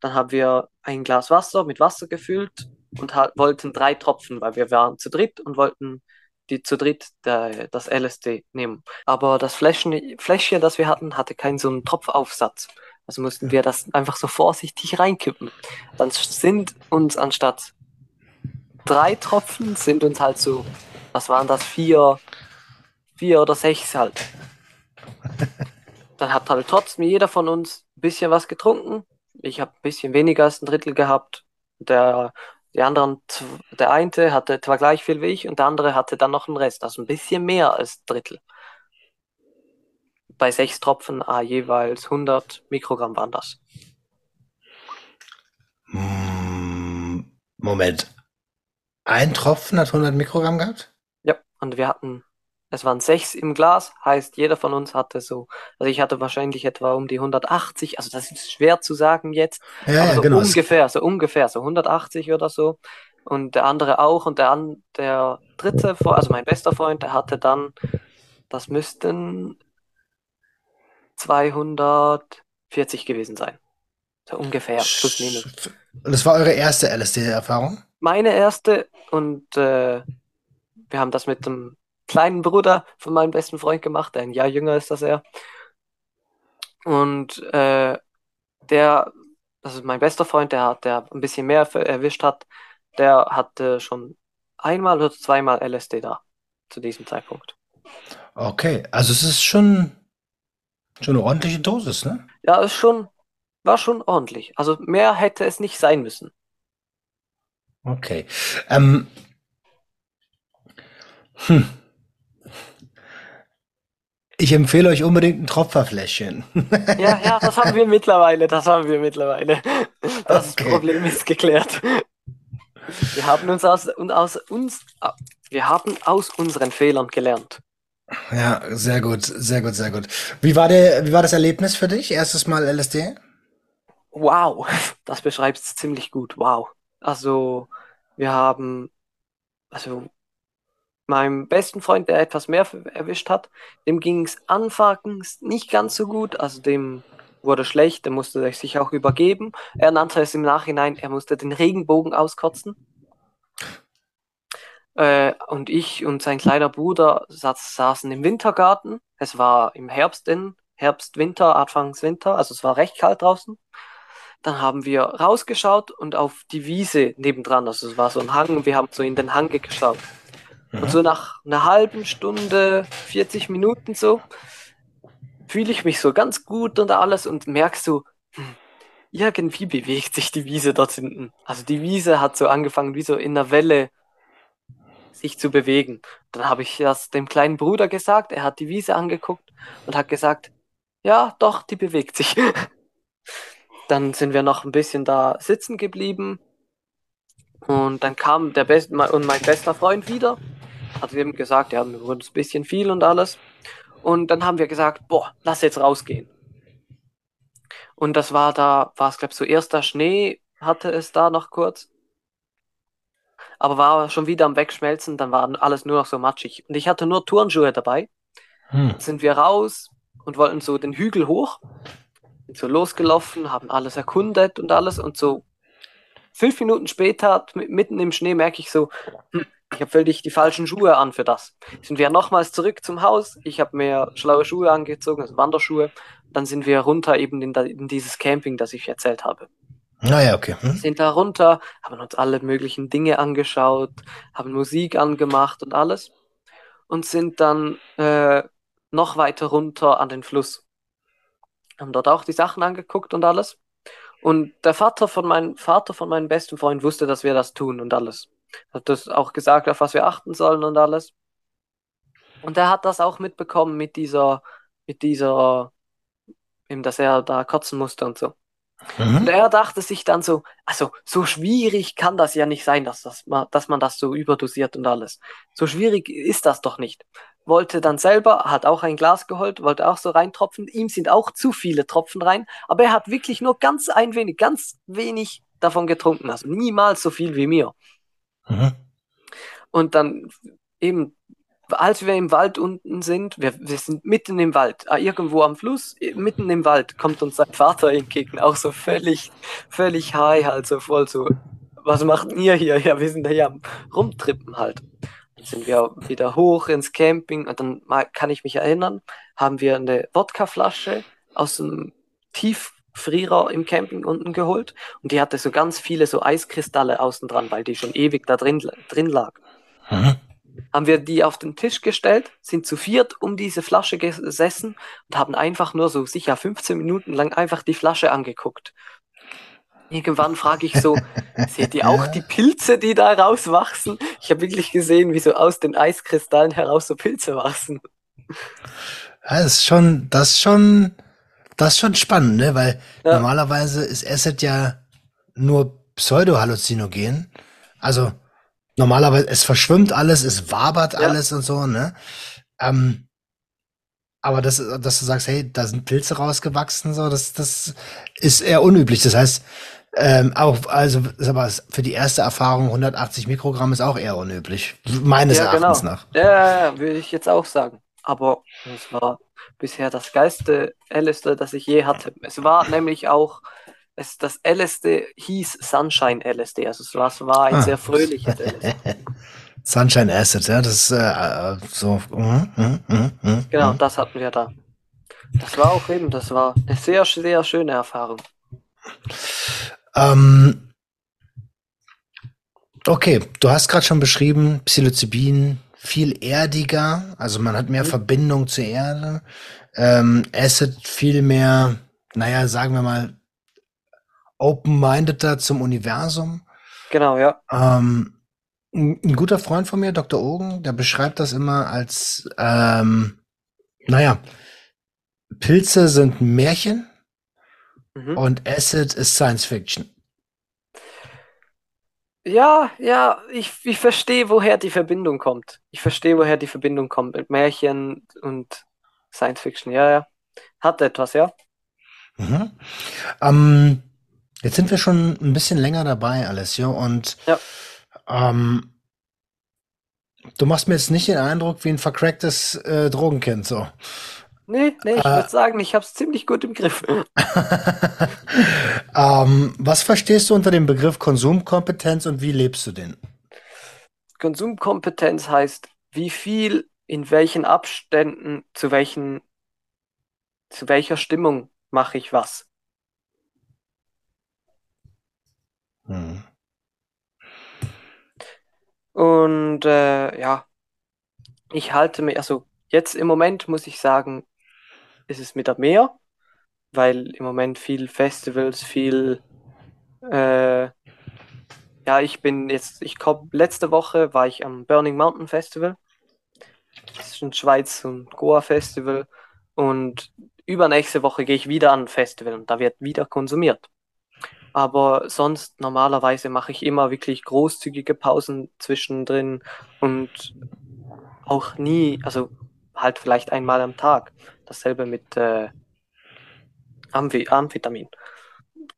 dann haben wir ein Glas Wasser mit Wasser gefüllt und wollten drei Tropfen, weil wir waren zu dritt und wollten die zu dritt der, das LSD nehmen. Aber das Fläschchen, Fläschchen, das wir hatten, hatte keinen so einen Tropfaufsatz. Also mussten wir das einfach so vorsichtig reinkippen. Dann sind uns anstatt drei Tropfen, sind uns halt so, was waren das, vier, vier oder sechs halt. Dann hat halt trotzdem jeder von uns ein bisschen was getrunken. Ich habe ein bisschen weniger als ein Drittel gehabt. Der, die anderen, der eine hatte zwar gleich viel wie ich und der andere hatte dann noch einen Rest, also ein bisschen mehr als Drittel bei sechs Tropfen a jeweils 100 Mikrogramm waren das. Hm, Moment. Ein Tropfen hat 100 Mikrogramm gehabt? Ja, und wir hatten, es waren sechs im Glas, heißt jeder von uns hatte so, also ich hatte wahrscheinlich etwa um die 180, also das ist schwer zu sagen jetzt, ja, aber so genau. ungefähr, so ungefähr, so 180 oder so. Und der andere auch und der, der dritte, also mein bester Freund, der hatte dann, das müssten 240 gewesen sein. So ungefähr, plus minus. Und das war eure erste LSD-Erfahrung? Meine erste und äh, wir haben das mit dem kleinen Bruder von meinem besten Freund gemacht, der ein Jahr jünger ist als er. Und äh, der, das ist mein bester Freund, der, der ein bisschen mehr erwischt hat, der hatte schon einmal oder zweimal LSD da zu diesem Zeitpunkt. Okay, also es ist schon Schon eine ordentliche Dosis, ne? Ja, ist schon, war schon ordentlich. Also mehr hätte es nicht sein müssen. Okay. Ähm, Ich empfehle euch unbedingt ein Tropferfläschchen. Ja, ja, das haben wir mittlerweile, das haben wir mittlerweile. Das Okay. Problem ist geklärt. Wir haben uns aus, und aus uns, wir haben aus unseren Fehlern gelernt. Ja, sehr gut, sehr gut, sehr gut. Wie war der, wie war das Erlebnis für dich? Erstes Mal LSD? Wow, das beschreibt es ziemlich gut. Wow. Also, wir haben, also, meinem besten Freund, der etwas mehr erwischt hat, dem ging es anfangs nicht ganz so gut. Also, dem wurde schlecht, der musste sich auch übergeben. Er nannte es im Nachhinein, er musste den Regenbogen auskotzen. Äh, und ich und sein kleiner Bruder saß, saßen im Wintergarten. Es war im Herbst, in Herbst, Winter, Anfangs Winter, also es war recht kalt draußen. Dann haben wir rausgeschaut und auf die Wiese nebendran, also es war so ein Hang, und wir haben so in den Hang geschaut. Und so nach einer halben Stunde, 40 Minuten so, fühle ich mich so ganz gut und alles und merkst so, hm, irgendwie bewegt sich die Wiese dort hinten. Also die Wiese hat so angefangen, wie so in einer Welle sich zu bewegen. Dann habe ich das dem kleinen Bruder gesagt, er hat die Wiese angeguckt und hat gesagt, ja, doch, die bewegt sich. Dann sind wir noch ein bisschen da sitzen geblieben und dann kam der Best und mein bester Freund wieder, hat ihm gesagt, ja, mir wurde ein bisschen viel und alles. Und dann haben wir gesagt, boah, lass jetzt rausgehen. Und das war da, war es, glaube ich, so erster Schnee hatte es da noch kurz. Aber war schon wieder am Wegschmelzen, dann war alles nur noch so matschig. Und ich hatte nur Turnschuhe dabei. Hm. Dann sind wir raus und wollten so den Hügel hoch. Sind so losgelaufen, haben alles erkundet und alles. Und so fünf Minuten später, mitten im Schnee, merke ich so, hm, ich habe völlig die falschen Schuhe an für das. Sind wir nochmals zurück zum Haus. Ich habe mir schlaue Schuhe angezogen, also Wanderschuhe. Dann sind wir runter eben in, in dieses Camping, das ich erzählt habe. Naja, okay. Hm? Sind da runter, haben uns alle möglichen Dinge angeschaut, haben Musik angemacht und alles. Und sind dann äh, noch weiter runter an den Fluss. Haben dort auch die Sachen angeguckt und alles. Und der Vater von meinem Vater von meinem besten Freund wusste, dass wir das tun und alles. Hat das auch gesagt, auf was wir achten sollen und alles. Und er hat das auch mitbekommen mit dieser, mit dieser, eben, dass er da kotzen musste und so. Und Mhm. er dachte sich dann so, also so schwierig kann das ja nicht sein, dass, das, dass man das so überdosiert und alles. So schwierig ist das doch nicht. Wollte dann selber, hat auch ein Glas geholt, wollte auch so reintropfen. Ihm sind auch zu viele Tropfen rein, aber er hat wirklich nur ganz ein wenig, ganz wenig davon getrunken. Also niemals so viel wie mir. Mhm. Und dann eben, als wir im Wald unten sind, wir, wir sind mitten im Wald, ah, irgendwo am Fluss, mitten im Wald, kommt uns sein Vater entgegen, auch so völlig, völlig high, halt so voll so, was macht ihr hier? Ja, wir sind hier am Rumtrippen halt. Dann sind wir wieder hoch ins Camping und dann kann ich mich erinnern, haben wir eine Wodkaflasche aus einem Tieffrierer im Camping unten geholt und die hatte so ganz viele so Eiskristalle außen dran, weil die schon ewig da drin, drin lag Mhm. haben wir die auf den Tisch gestellt, sind zu viert um diese Flasche gesessen und haben einfach nur so sicher 15 Minuten lang einfach die Flasche angeguckt. Irgendwann frage ich so, seht ihr auch die Pilze, die da rauswachsen? Ich habe wirklich gesehen, wie so aus den Eiskristallen heraus so Pilze wachsen. Das ist schon, das ist schon, das ist schon spannend, ne? Weil Ja. normalerweise ist Acid ja nur pseudo-halluzinogen. Also normalerweise, es verschwimmt alles, es wabert Ja. alles und so, ne? Ähm, aber das, dass du sagst, hey, da sind Pilze rausgewachsen, so, das, das ist eher unüblich. Das heißt, ähm, auch, also, aber für die erste Erfahrung 180 Mikrogramm ist auch eher unüblich. Meines Ja, genau. Erachtens nach. Ja, ja, ja, würde ich jetzt auch sagen. Aber es war bisher das geilste LSD, das ich je hatte. Es war nämlich auch, es, das LSD hieß Sunshine LSD. Also es war, ein Ah. sehr fröhliches LSD. Sunshine Acid, ja, das ist äh, so. mhm, mhm, mhm, Genau, das hatten wir da. Das war auch eben, das war eine sehr, sehr schöne Erfahrung. Ähm, okay, du hast gerade schon beschrieben, Psilocybin viel erdiger, also man hat mehr Mhm. Verbindung zur Erde. Ähm, Acid viel mehr, naja, sagen wir mal, open-mindeder zum Universum. Genau, ja. Ähm, Ein guter Freund von mir, Dr. Ogen, der beschreibt das immer als, ähm, naja, Pilze sind Märchen Mhm. und Acid ist Science Fiction. Ja, ja, ich, ich verstehe, woher die Verbindung kommt. Ich verstehe, woher die Verbindung kommt mit Märchen und Science Fiction. Ja, ja. Hat etwas, ja. Mhm. Ähm, jetzt sind wir schon ein bisschen länger dabei, Alessio, und Ja. ähm, du machst mir jetzt nicht den Eindruck wie ein vercracktes äh, Drogenkind, so. Nee, nee, ich Äh. würde sagen, ich habe es ziemlich gut im Griff. ähm, was verstehst du unter dem Begriff Konsumkompetenz und wie lebst du den? Konsumkompetenz heißt, wie viel, in welchen Abständen, zu welchen, zu welcher Stimmung mache ich was. Hm. Und äh, ja, ich halte mir, also jetzt im Moment muss ich sagen, ist es wieder mehr, weil im Moment viel Festivals, viel, äh, ja, ich bin jetzt, ich komme, letzte Woche war ich am Burning Mountain Festival. Das ist in Schweiz ein Goa-Festival. Und übernächste Woche gehe ich wieder an ein Festival und da wird wieder konsumiert. Aber sonst normalerweise mache ich immer wirklich großzügige Pausen zwischendrin und auch nie, also halt vielleicht einmal am Tag. Dasselbe mit äh, Amphetamin.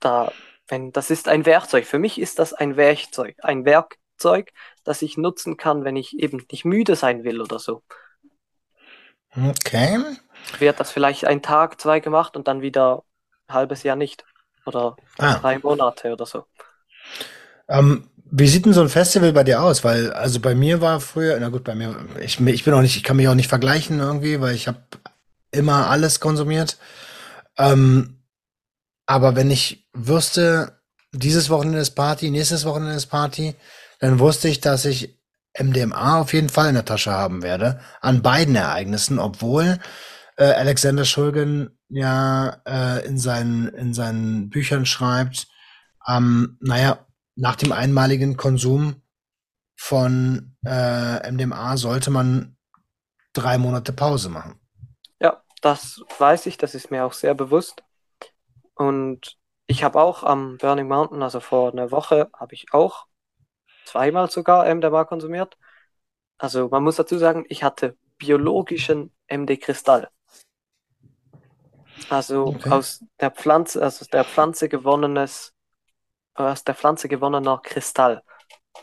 Da, wenn, das ist ein Werkzeug. Für mich ist das ein Werkzeug. Ein Werkzeug, das ich nutzen kann, wenn ich eben nicht müde sein will oder so. Okay. Wird das vielleicht ein Tag, zwei gemacht und dann wieder ein halbes Jahr nicht. Oder Ah. drei Monate oder so. Ähm, wie sieht denn so ein Festival bei dir aus? Weil, also bei mir war früher, na gut, bei mir, ich, ich bin auch nicht, ich kann mich auch nicht vergleichen irgendwie, weil ich habe immer alles konsumiert. Ähm, aber wenn ich wüsste, dieses Wochenende ist Party, nächstes Wochenende ist Party, dann wusste ich, dass ich MDMA auf jeden Fall in der Tasche haben werde, an beiden Ereignissen, obwohl äh, Alexander Shulgin ja äh, in seinen, in seinen Büchern schreibt, ähm, naja, nach dem einmaligen Konsum von äh, MDMA sollte man drei Monate Pause machen. Das weiß ich, das ist mir auch sehr bewusst. Und ich habe auch am Burning Mountain, also vor einer Woche, habe ich auch zweimal sogar MDMA konsumiert. Also man muss dazu sagen, ich hatte biologischen MD-Kristall. Also Okay. aus der Pflanze, also aus der Pflanze gewonnenes, aus der Pflanze gewonnener Kristall.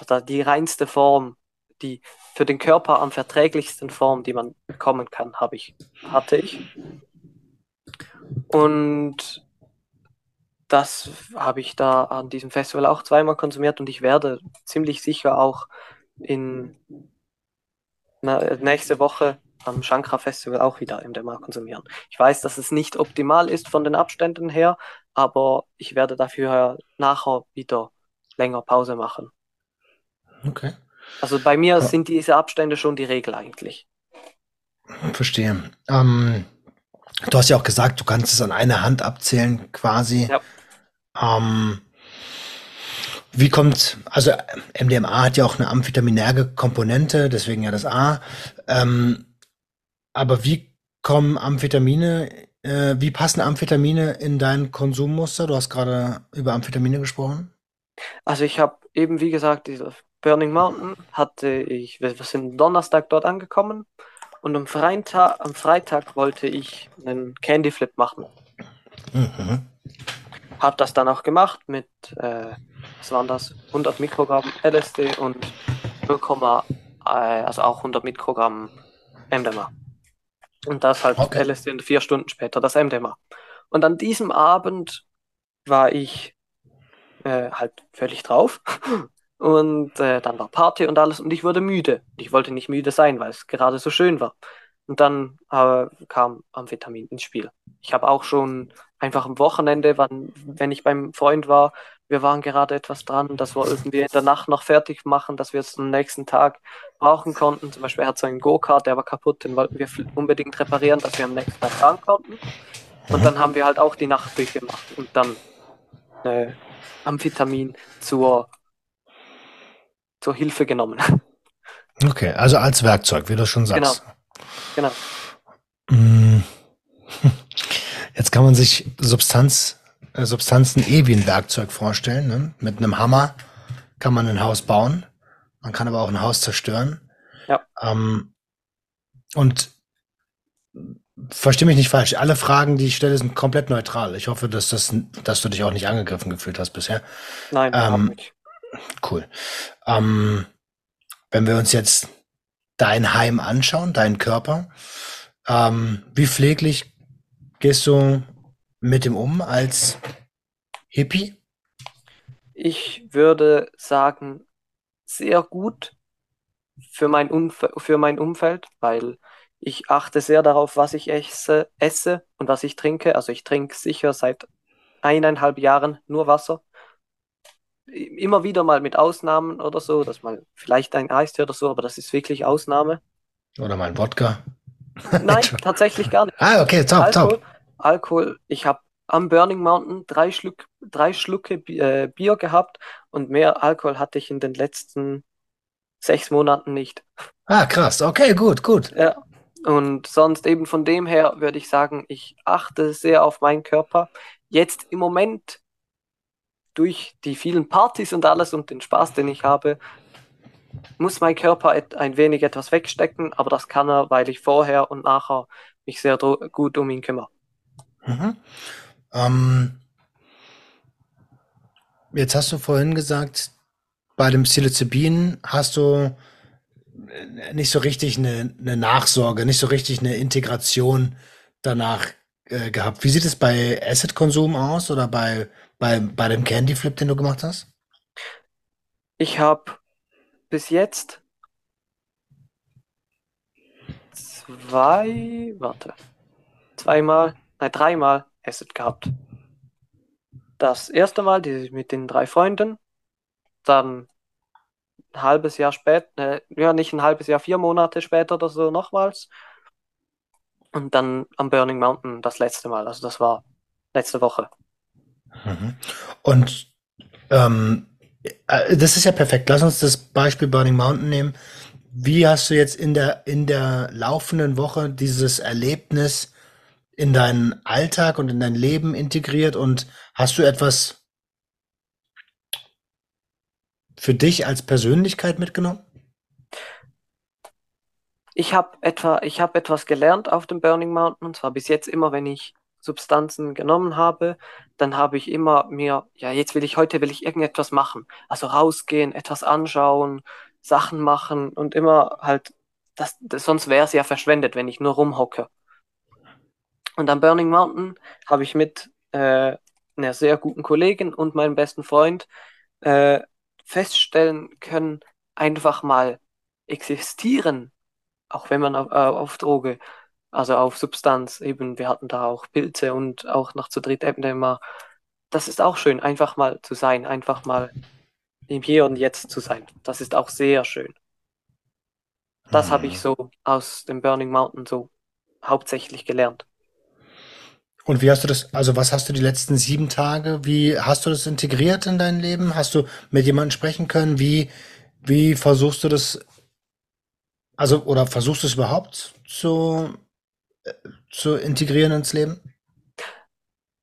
Also die reinste Form, die für den Körper am verträglichsten Form, die man bekommen kann, habe ich, hatte ich. Und das habe ich da an diesem Festival auch zweimal konsumiert und ich werde ziemlich sicher auch in na, nächste Woche am Shankara Festival auch wieder MDMA konsumieren. Ich weiß, dass es nicht optimal ist von den Abständen her, aber ich werde dafür nachher wieder länger Pause machen. Okay. Also bei mir Ja. sind diese Abstände schon die Regel eigentlich. Verstehe. Ähm, du hast ja auch gesagt, du kannst es an einer Hand abzählen, quasi. Ja. Ähm, wie kommt, also MDMA hat ja auch eine amphetaminärge Komponente, deswegen ja das A. Ähm, aber wie kommen Amphetamine, äh, wie passen Amphetamine in dein Konsummuster? Du hast gerade über Amphetamine gesprochen. Also ich habe eben, wie gesagt, diese Burning Mountain hatte ich, wir sind Donnerstag dort angekommen und am Freitag, am Freitag wollte ich einen Candy Flip machen. Mhm. Habe das dann auch gemacht mit, äh, was waren das, 100 Mikrogramm LSD und 0, äh, also auch 100 Mikrogramm MDMA. Und das halt Okay. LSD und vier Stunden später das MDMA. Und an diesem Abend war ich äh, halt völlig drauf. Und äh, dann war Party und alles und ich wurde müde. Ich wollte nicht müde sein, weil es gerade so schön war. Und dann äh, kam Amphetamin ins Spiel. Ich habe auch schon einfach am Wochenende, wann, wenn ich beim Freund war, wir waren gerade etwas dran, das wollten wir in der Nacht noch fertig machen, dass wir es am nächsten Tag brauchen konnten. Zum Beispiel er hat so einen Go-Kart, der war kaputt, den wollten wir unbedingt reparieren, dass wir am nächsten Tag fahren konnten. Und dann haben wir halt auch die Nacht durchgemacht und dann äh, Amphetamin zur, zur Hilfe genommen. Okay, also als Werkzeug, wie du schon sagst. Genau. Mm. Jetzt kann man sich Substanz, äh, Substanzen eh wie ein Werkzeug vorstellen. Ne? Mit einem Hammer kann man ein Haus bauen, man kann aber auch ein Haus zerstören. Ja. Ähm, und verstehe mich nicht falsch, alle Fragen, die ich stelle, sind komplett neutral. Ich hoffe, dass, das, dass du dich auch nicht angegriffen gefühlt hast bisher. Nein, Ähm, nicht. Cool. Ähm, wenn wir uns jetzt dein Heim anschauen, deinen Körper, ähm, wie pfleglich gehst du mit dem um als Hippie? Ich würde sagen, sehr gut für mein Umf für mein Umfeld, weil ich achte sehr darauf, was ich esse, esse und was ich trinke. Also ich trinke sicher seit eineinhalb Jahren nur Wasser. Immer wieder mal mit Ausnahmen oder so, dass mal vielleicht ein Eistee oder so, aber das ist wirklich Ausnahme. Oder mal ein Wodka? Nein, tatsächlich gar nicht. Ah, okay, top, Alkohol, top. Alkohol, ich habe am Burning Mountain drei Schluck, drei Schlucke äh, Bier gehabt und mehr Alkohol hatte ich in den letzten sechs Monaten nicht. Ah, krass. Okay, gut, gut. Ja. Und sonst eben von dem her würde ich sagen, ich achte sehr auf meinen Körper. Jetzt im Moment durch die vielen Partys und alles und den Spaß, den ich habe, muss mein Körper ein wenig etwas wegstecken, aber das kann er, weil ich vorher und nachher mich sehr gut um ihn kümmere. Mhm. Ähm, jetzt hast du vorhin gesagt, bei dem Psilocybin hast du äh, nicht so richtig eine, eine Nachsorge, nicht so richtig eine Integration danach äh, gehabt. Wie sieht es bei Acid-Konsum aus oder bei, bei, bei dem Candy Flip, den du gemacht hast? Ich habe bis jetzt zwei, warte, zweimal, nein, dreimal Acid gehabt. Das erste Mal die, mit den drei Freunden, dann ein halbes Jahr später, äh, ja, nicht ein halbes Jahr, vier Monate später oder so nochmals. Und dann am Burning Mountain das letzte Mal, also das war letzte Woche. Mhm. Und ähm, äh, das ist ja perfekt. Lass uns das Beispiel Burning Mountain nehmen. Wie hast du jetzt in der, in der laufenden Woche dieses Erlebnis in deinen Alltag und in dein Leben integriert und hast du etwas für dich als Persönlichkeit mitgenommen? Ich habe etwa, ich habe etwas gelernt auf dem Burning Mountain, und zwar bis jetzt immer, wenn ich Substanzen genommen habe, dann habe ich immer mir, ja, jetzt will ich, heute will ich irgendetwas machen. Also rausgehen, etwas anschauen, Sachen machen und immer halt, das, das sonst wäre es ja verschwendet, wenn ich nur rumhocke. Und am Burning Mountain habe ich mit äh, einer sehr guten Kollegin und meinem besten Freund äh, feststellen können, einfach mal existieren auch wenn man auf, äh, auf Droge, also auf Substanz, eben, wir hatten da auch Pilze und auch noch zu dritt MDMA. Das ist auch schön, einfach mal zu sein, einfach mal im Hier und Jetzt zu sein. Das ist auch sehr schön. Das habe ich so aus dem Burning Mountain so hauptsächlich gelernt. Und wie hast du das, also was hast du die letzten sieben Tage, wie hast du das integriert in dein Leben? Hast du mit jemandem sprechen können? Wie, wie versuchst du das, also, oder versuchst du es überhaupt zu, zu integrieren ins Leben?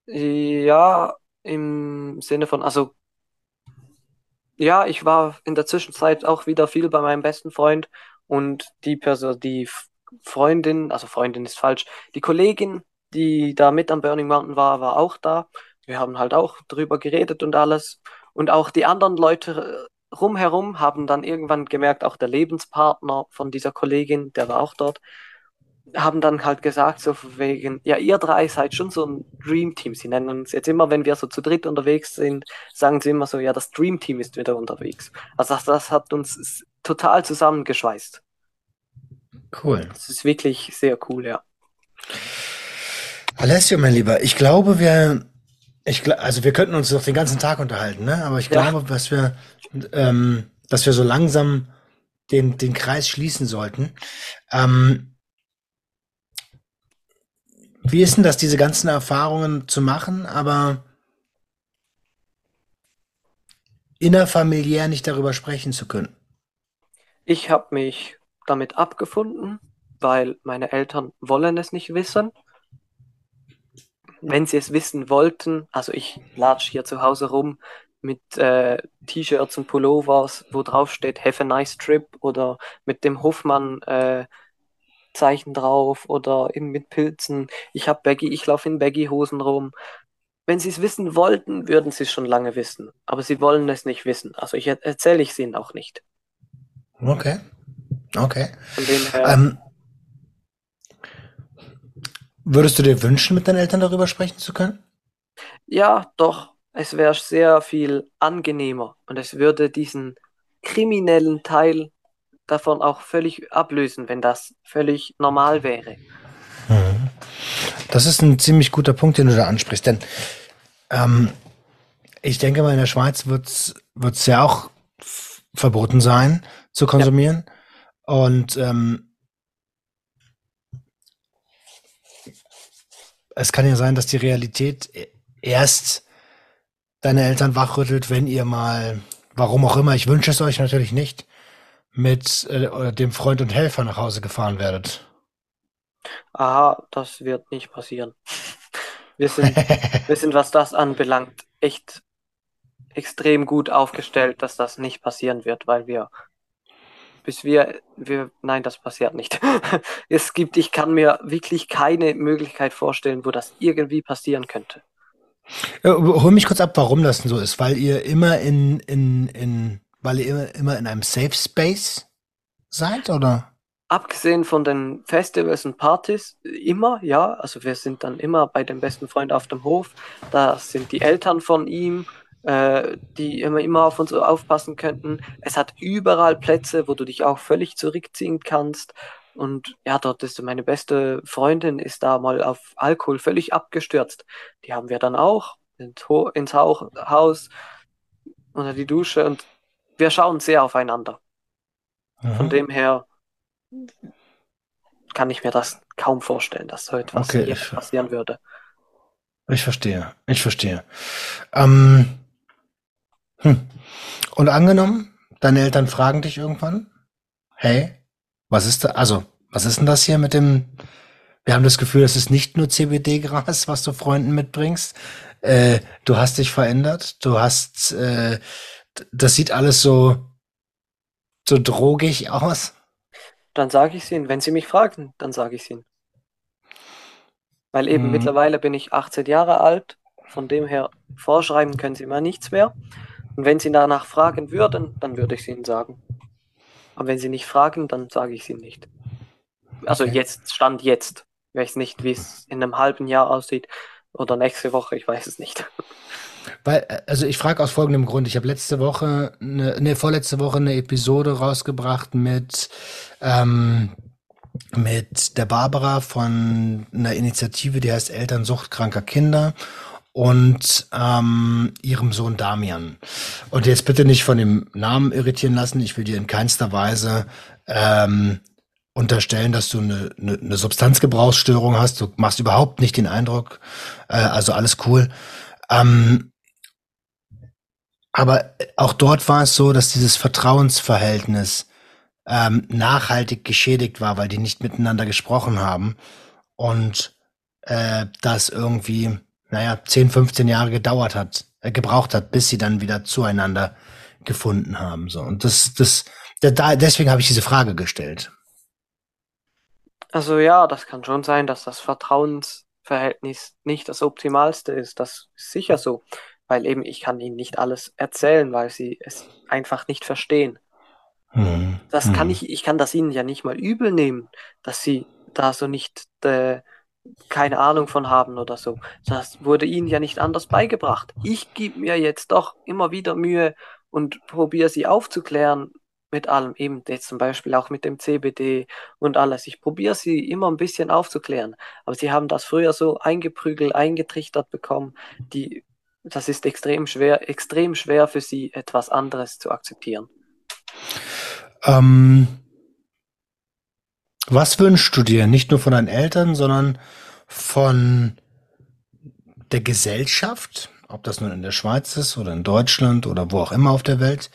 Ja, im Sinne von, also ja, ich war in der Zwischenzeit auch wieder viel bei meinem besten Freund und die Person, die Freundin, also Freundin ist falsch, die Kollegin, die da mit am Burning Mountain war, war auch da. Wir haben halt auch drüber geredet und alles. Und auch die anderen Leute äh, rumherum haben dann irgendwann gemerkt, auch der Lebenspartner von dieser Kollegin, der war auch dort, haben dann halt gesagt, so wegen, ja, ihr drei seid schon so ein Dream Team. Sie nennen uns jetzt immer, wenn wir so zu dritt unterwegs sind, sagen sie immer so, ja, das Dream Team ist wieder unterwegs. Also das, das hat uns total zusammengeschweißt. Cool. Das ist wirklich sehr cool, ja. Alessio, mein Lieber, ich glaube, wir, ich, also wir könnten uns noch den ganzen Tag unterhalten, ne? Aber ich Ja. glaube, dass wir, ähm, dass wir so langsam den, den Kreis schließen sollten. Ähm, wie ist denn das, diese ganzen Erfahrungen zu machen, aber innerfamiliär nicht darüber sprechen zu können? Ich habe mich damit abgefunden, weil meine Eltern wollen es nicht wissen. Wenn sie es wissen wollten, also ich latsch hier zu Hause rum mit äh, T-Shirts und Pullovers, wo drauf steht Have a nice trip oder mit dem Hofmann äh, Zeichen drauf oder eben mit Pilzen. Ich habe Baggy, ich laufe in Baggy-Hosen rum. Wenn sie es wissen wollten, würden sie es schon lange wissen. Aber sie wollen es nicht wissen. Also ich erzähle ich es ihnen auch nicht. Okay. Okay. Von dem her, Ähm, würdest du dir wünschen, mit deinen Eltern darüber sprechen zu können? ja, doch, es wäre sehr viel angenehmer und es würde diesen kriminellen Teil davon auch völlig ablösen, wenn das völlig normal wäre. Das ist ein ziemlich guter Punkt, den du da ansprichst, denn ähm, ich denke mal, in der Schweiz wird's wird's ja auch verboten sein zu konsumieren. Und ähm, es kann ja sein, dass die Realität e- erst deine Eltern wachrüttelt, wenn ihr mal, warum auch immer, ich wünsche es euch natürlich nicht, mit äh, dem Freund und Helfer nach Hause gefahren werdet. Aha, das wird nicht passieren. Wir sind, wir sind, was das anbelangt, echt extrem gut aufgestellt, dass das nicht passieren wird, weil wir, bis wir, wir, nein, das passiert nicht. Es gibt, ich kann mir wirklich keine Möglichkeit vorstellen, wo das irgendwie passieren könnte. Ja, hol mich kurz ab, warum das denn so ist. Weil ihr immer in, in, in, weil ihr immer, immer in einem Safe Space seid, oder? Abgesehen von den Festivals und Partys, immer, ja, also wir sind dann immer bei dem besten Freund auf dem Hof. Da sind die Eltern von ihm, äh, die immer, immer auf uns aufpassen könnten. Es hat überall Plätze, wo du dich auch völlig zurückziehen kannst. Und ja, dort ist meine beste Freundin, ist da mal auf Alkohol völlig abgestürzt. Die haben wir dann auch ins, Haus unter die Dusche und wir schauen sehr aufeinander. Von Mhm. dem her kann ich mir das kaum vorstellen, dass so etwas Okay, passieren würde. Ich verstehe, ich verstehe. Ähm, hm. Und angenommen, deine Eltern fragen dich irgendwann, hey, was ist da, also, was ist denn das hier mit dem, wir haben das Gefühl, es ist nicht nur CBD-Gras, was du Freunden mitbringst. Äh, du hast dich verändert, du hast, äh, das sieht alles so, so drogig aus. Dann sage ich es ihnen. Wenn sie mich fragen, dann sage ich es ihnen. Weil eben Mhm. mittlerweile bin ich 18 Jahre alt, von dem her vorschreiben können sie mir nichts mehr. Und wenn sie danach fragen würden, dann würde ich es ihnen sagen. Aber wenn sie nicht fragen, dann sage ich es ihnen nicht. Also Okay. jetzt, Stand jetzt. Ich weiß nicht, wie es in einem halben Jahr aussieht oder nächste Woche, ich weiß es nicht. Weil, äh, also ich frage aus folgendem Grund. Ich habe letzte Woche, eine, ne, vorletzte Woche eine Episode rausgebracht mit, ähm, mit der Barbara von einer Initiative, die heißt Eltern suchtkranker Kinder und ähm, ihrem Sohn Damian. Und jetzt bitte nicht von dem Namen irritieren lassen. Ich will dir in keinster Weise ähm, unterstellen, dass du eine, eine, eine Substanzgebrauchsstörung hast. Du machst überhaupt nicht den Eindruck. Äh, also alles cool. Ähm, aber auch dort war es so, dass dieses Vertrauensverhältnis ähm, nachhaltig geschädigt war, weil die nicht miteinander gesprochen haben und äh, das irgendwie, naja, 10, 15 Jahre gedauert hat, äh, gebraucht hat, bis sie dann wieder zueinander gefunden haben. So und das, das, da, da deswegen habe ich diese Frage gestellt. Also ja, das kann schon sein, dass das Vertrauensverhältnis nicht das optimalste ist. Das ist sicher so, weil eben ich kann ihnen nicht alles erzählen, weil sie es einfach nicht verstehen. Hm. Das kann hm. ich, ich kann das ihnen ja nicht mal übel nehmen, dass sie da so nicht äh, keine Ahnung von haben oder so. Das wurde ihnen ja nicht anders beigebracht. Ich gebe mir jetzt doch immer wieder Mühe und probiere sie aufzuklären mit allem, eben jetzt zum Beispiel auch mit dem CBD und alles. Ich probiere sie immer ein bisschen aufzuklären, aber sie haben das früher so eingeprügelt, eingetrichtert bekommen, die, das ist extrem schwer, extrem schwer für sie, etwas anderes zu akzeptieren. Ähm, was wünschst du dir? Nicht nur von deinen Eltern, sondern von der Gesellschaft, ob das nun in der Schweiz ist oder in Deutschland oder wo auch immer auf der Welt,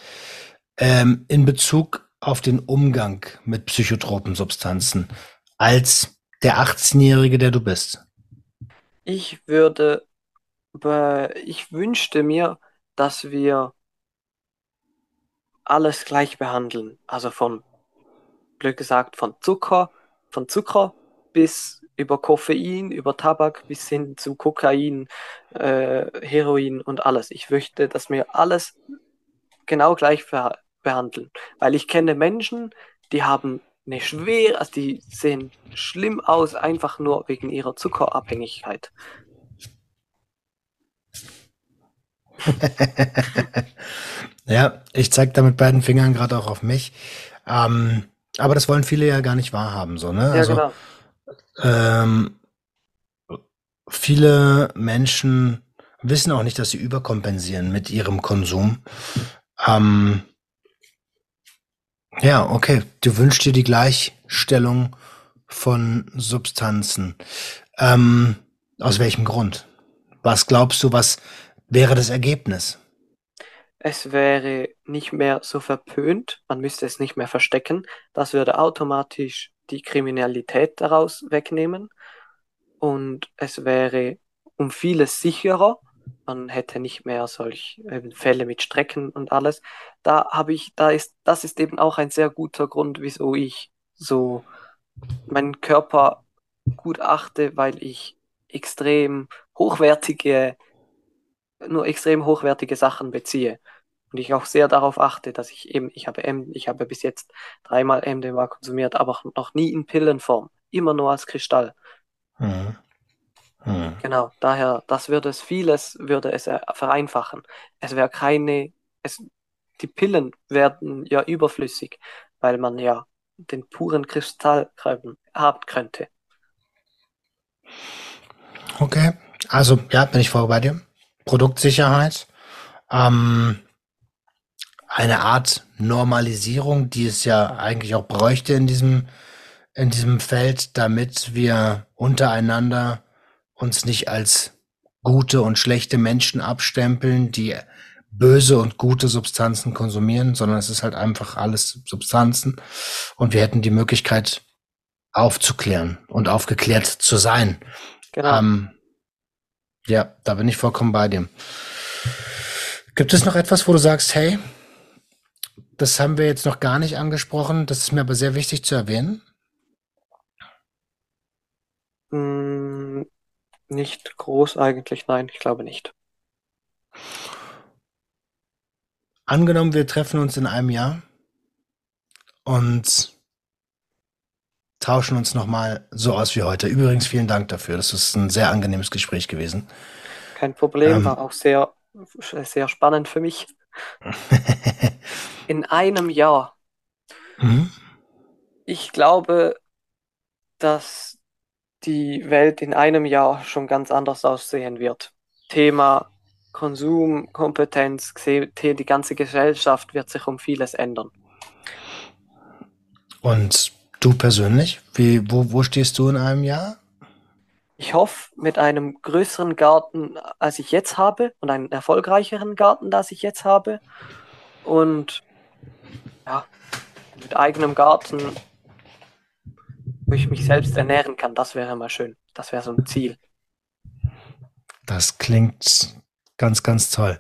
ähm, in Bezug auf den Umgang mit psychotropen Substanzen als der 18-Jährige, der du bist? Ich würde, ich wünschte mir, dass wir alles gleich behandeln. Also von, blöd gesagt, von Zucker, von Zucker bis über Koffein, über Tabak bis hin zu Kokain, äh, Heroin und alles. Ich möchte, dass wir alles genau gleich behandeln. Weil ich kenne Menschen, die haben eine schwere, also die sehen schlimm aus, einfach nur wegen ihrer Zuckerabhängigkeit. ja, ich zeige da mit beiden Fingern gerade auch auf mich. Ähm, aber das wollen viele ja gar nicht wahrhaben, so, ne? Ja, also, genau. Ähm, viele Menschen wissen auch nicht, dass sie überkompensieren mit ihrem Konsum. Ähm, ja, okay. Du wünschst dir die Gleichstellung von Substanzen. Ähm, aus welchem Grund? Was glaubst du, was wäre das Ergebnis? Es wäre nicht mehr so verpönt, man müsste es nicht mehr verstecken. Das würde automatisch die Kriminalität daraus wegnehmen und es wäre um vieles sicherer. Man hätte nicht mehr solch Fälle mit Strecken und alles. Da habe ich, da ist, das ist eben auch ein sehr guter Grund, wieso ich so meinen Körper gut achte, weil ich extrem hochwertige nur extrem hochwertige Sachen beziehe. Und ich auch sehr darauf achte, dass ich eben, ich habe, M, ich habe bis jetzt dreimal MDMA konsumiert, aber noch nie in Pillenform. Immer nur als Kristall. Mhm. Mhm. Genau, daher, das würde es vieles, würde es vereinfachen. Es wäre keine, es, die Pillen werden ja überflüssig, weil man ja den puren Kristall haben könnte. Okay, also ja, bin ich voll bei dir. Produktsicherheit, ähm, eine Art Normalisierung, die es ja eigentlich auch bräuchte in diesem, in diesem Feld, damit wir untereinander uns nicht als gute und schlechte Menschen abstempeln, die böse und gute Substanzen konsumieren, sondern es ist halt einfach alles Substanzen und wir hätten die Möglichkeit aufzuklären und aufgeklärt zu sein. Genau. Ähm, ja, da bin ich vollkommen bei dir. Gibt es noch etwas, wo du sagst, hey, das haben wir jetzt noch gar nicht angesprochen, das ist mir aber sehr wichtig zu erwähnen? Hm, nicht groß eigentlich, nein, ich glaube nicht. Angenommen, wir treffen uns in einem Jahr und tauschen uns nochmal so aus wie heute. Übrigens, vielen Dank dafür. Das ist ein sehr angenehmes Gespräch gewesen. Kein Problem, ähm, war auch sehr, sehr spannend für mich. in einem Jahr. Mhm. Ich glaube, dass die Welt in einem Jahr schon ganz anders aussehen wird. Thema Konsum, Kompetenz, die ganze Gesellschaft wird sich um vieles ändern. Und Du persönlich, wie, wo, wo stehst du in einem Jahr? Ich hoffe, mit einem größeren Garten, als ich jetzt habe, und einem erfolgreicheren Garten, als ich jetzt habe. Und ja, mit eigenem Garten, wo ich mich selbst ernähren kann, das wäre mal schön. Das wäre so ein Ziel. Das klingt ganz, ganz toll.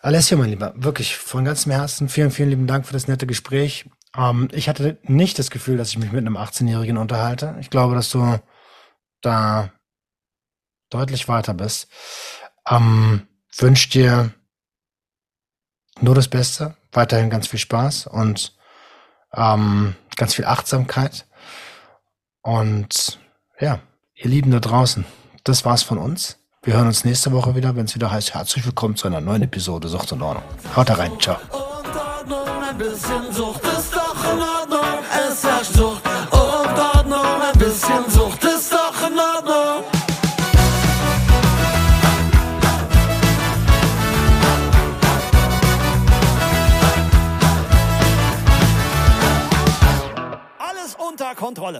Alessio, mein Lieber, wirklich von ganzem Herzen vielen, vielen lieben Dank für das nette Gespräch. Ähm, ich hatte nicht das Gefühl, dass ich mich mit einem 18-Jährigen unterhalte. Ich glaube, dass du da deutlich weiter bist. Ähm, wünsche dir nur das Beste, weiterhin ganz viel Spaß und ähm, ganz viel Achtsamkeit. Und ja, ihr Lieben da draußen, das war's von uns. Wir hören uns nächste Woche wieder, wenn es wieder heißt, herzlich willkommen zu einer neuen Episode Sucht und Ordnung. Haut rein, ciao es herrscht Sucht und Ordnung, ein bisschen Sucht ist doch in Ordnung. Alles unter Kontrolle.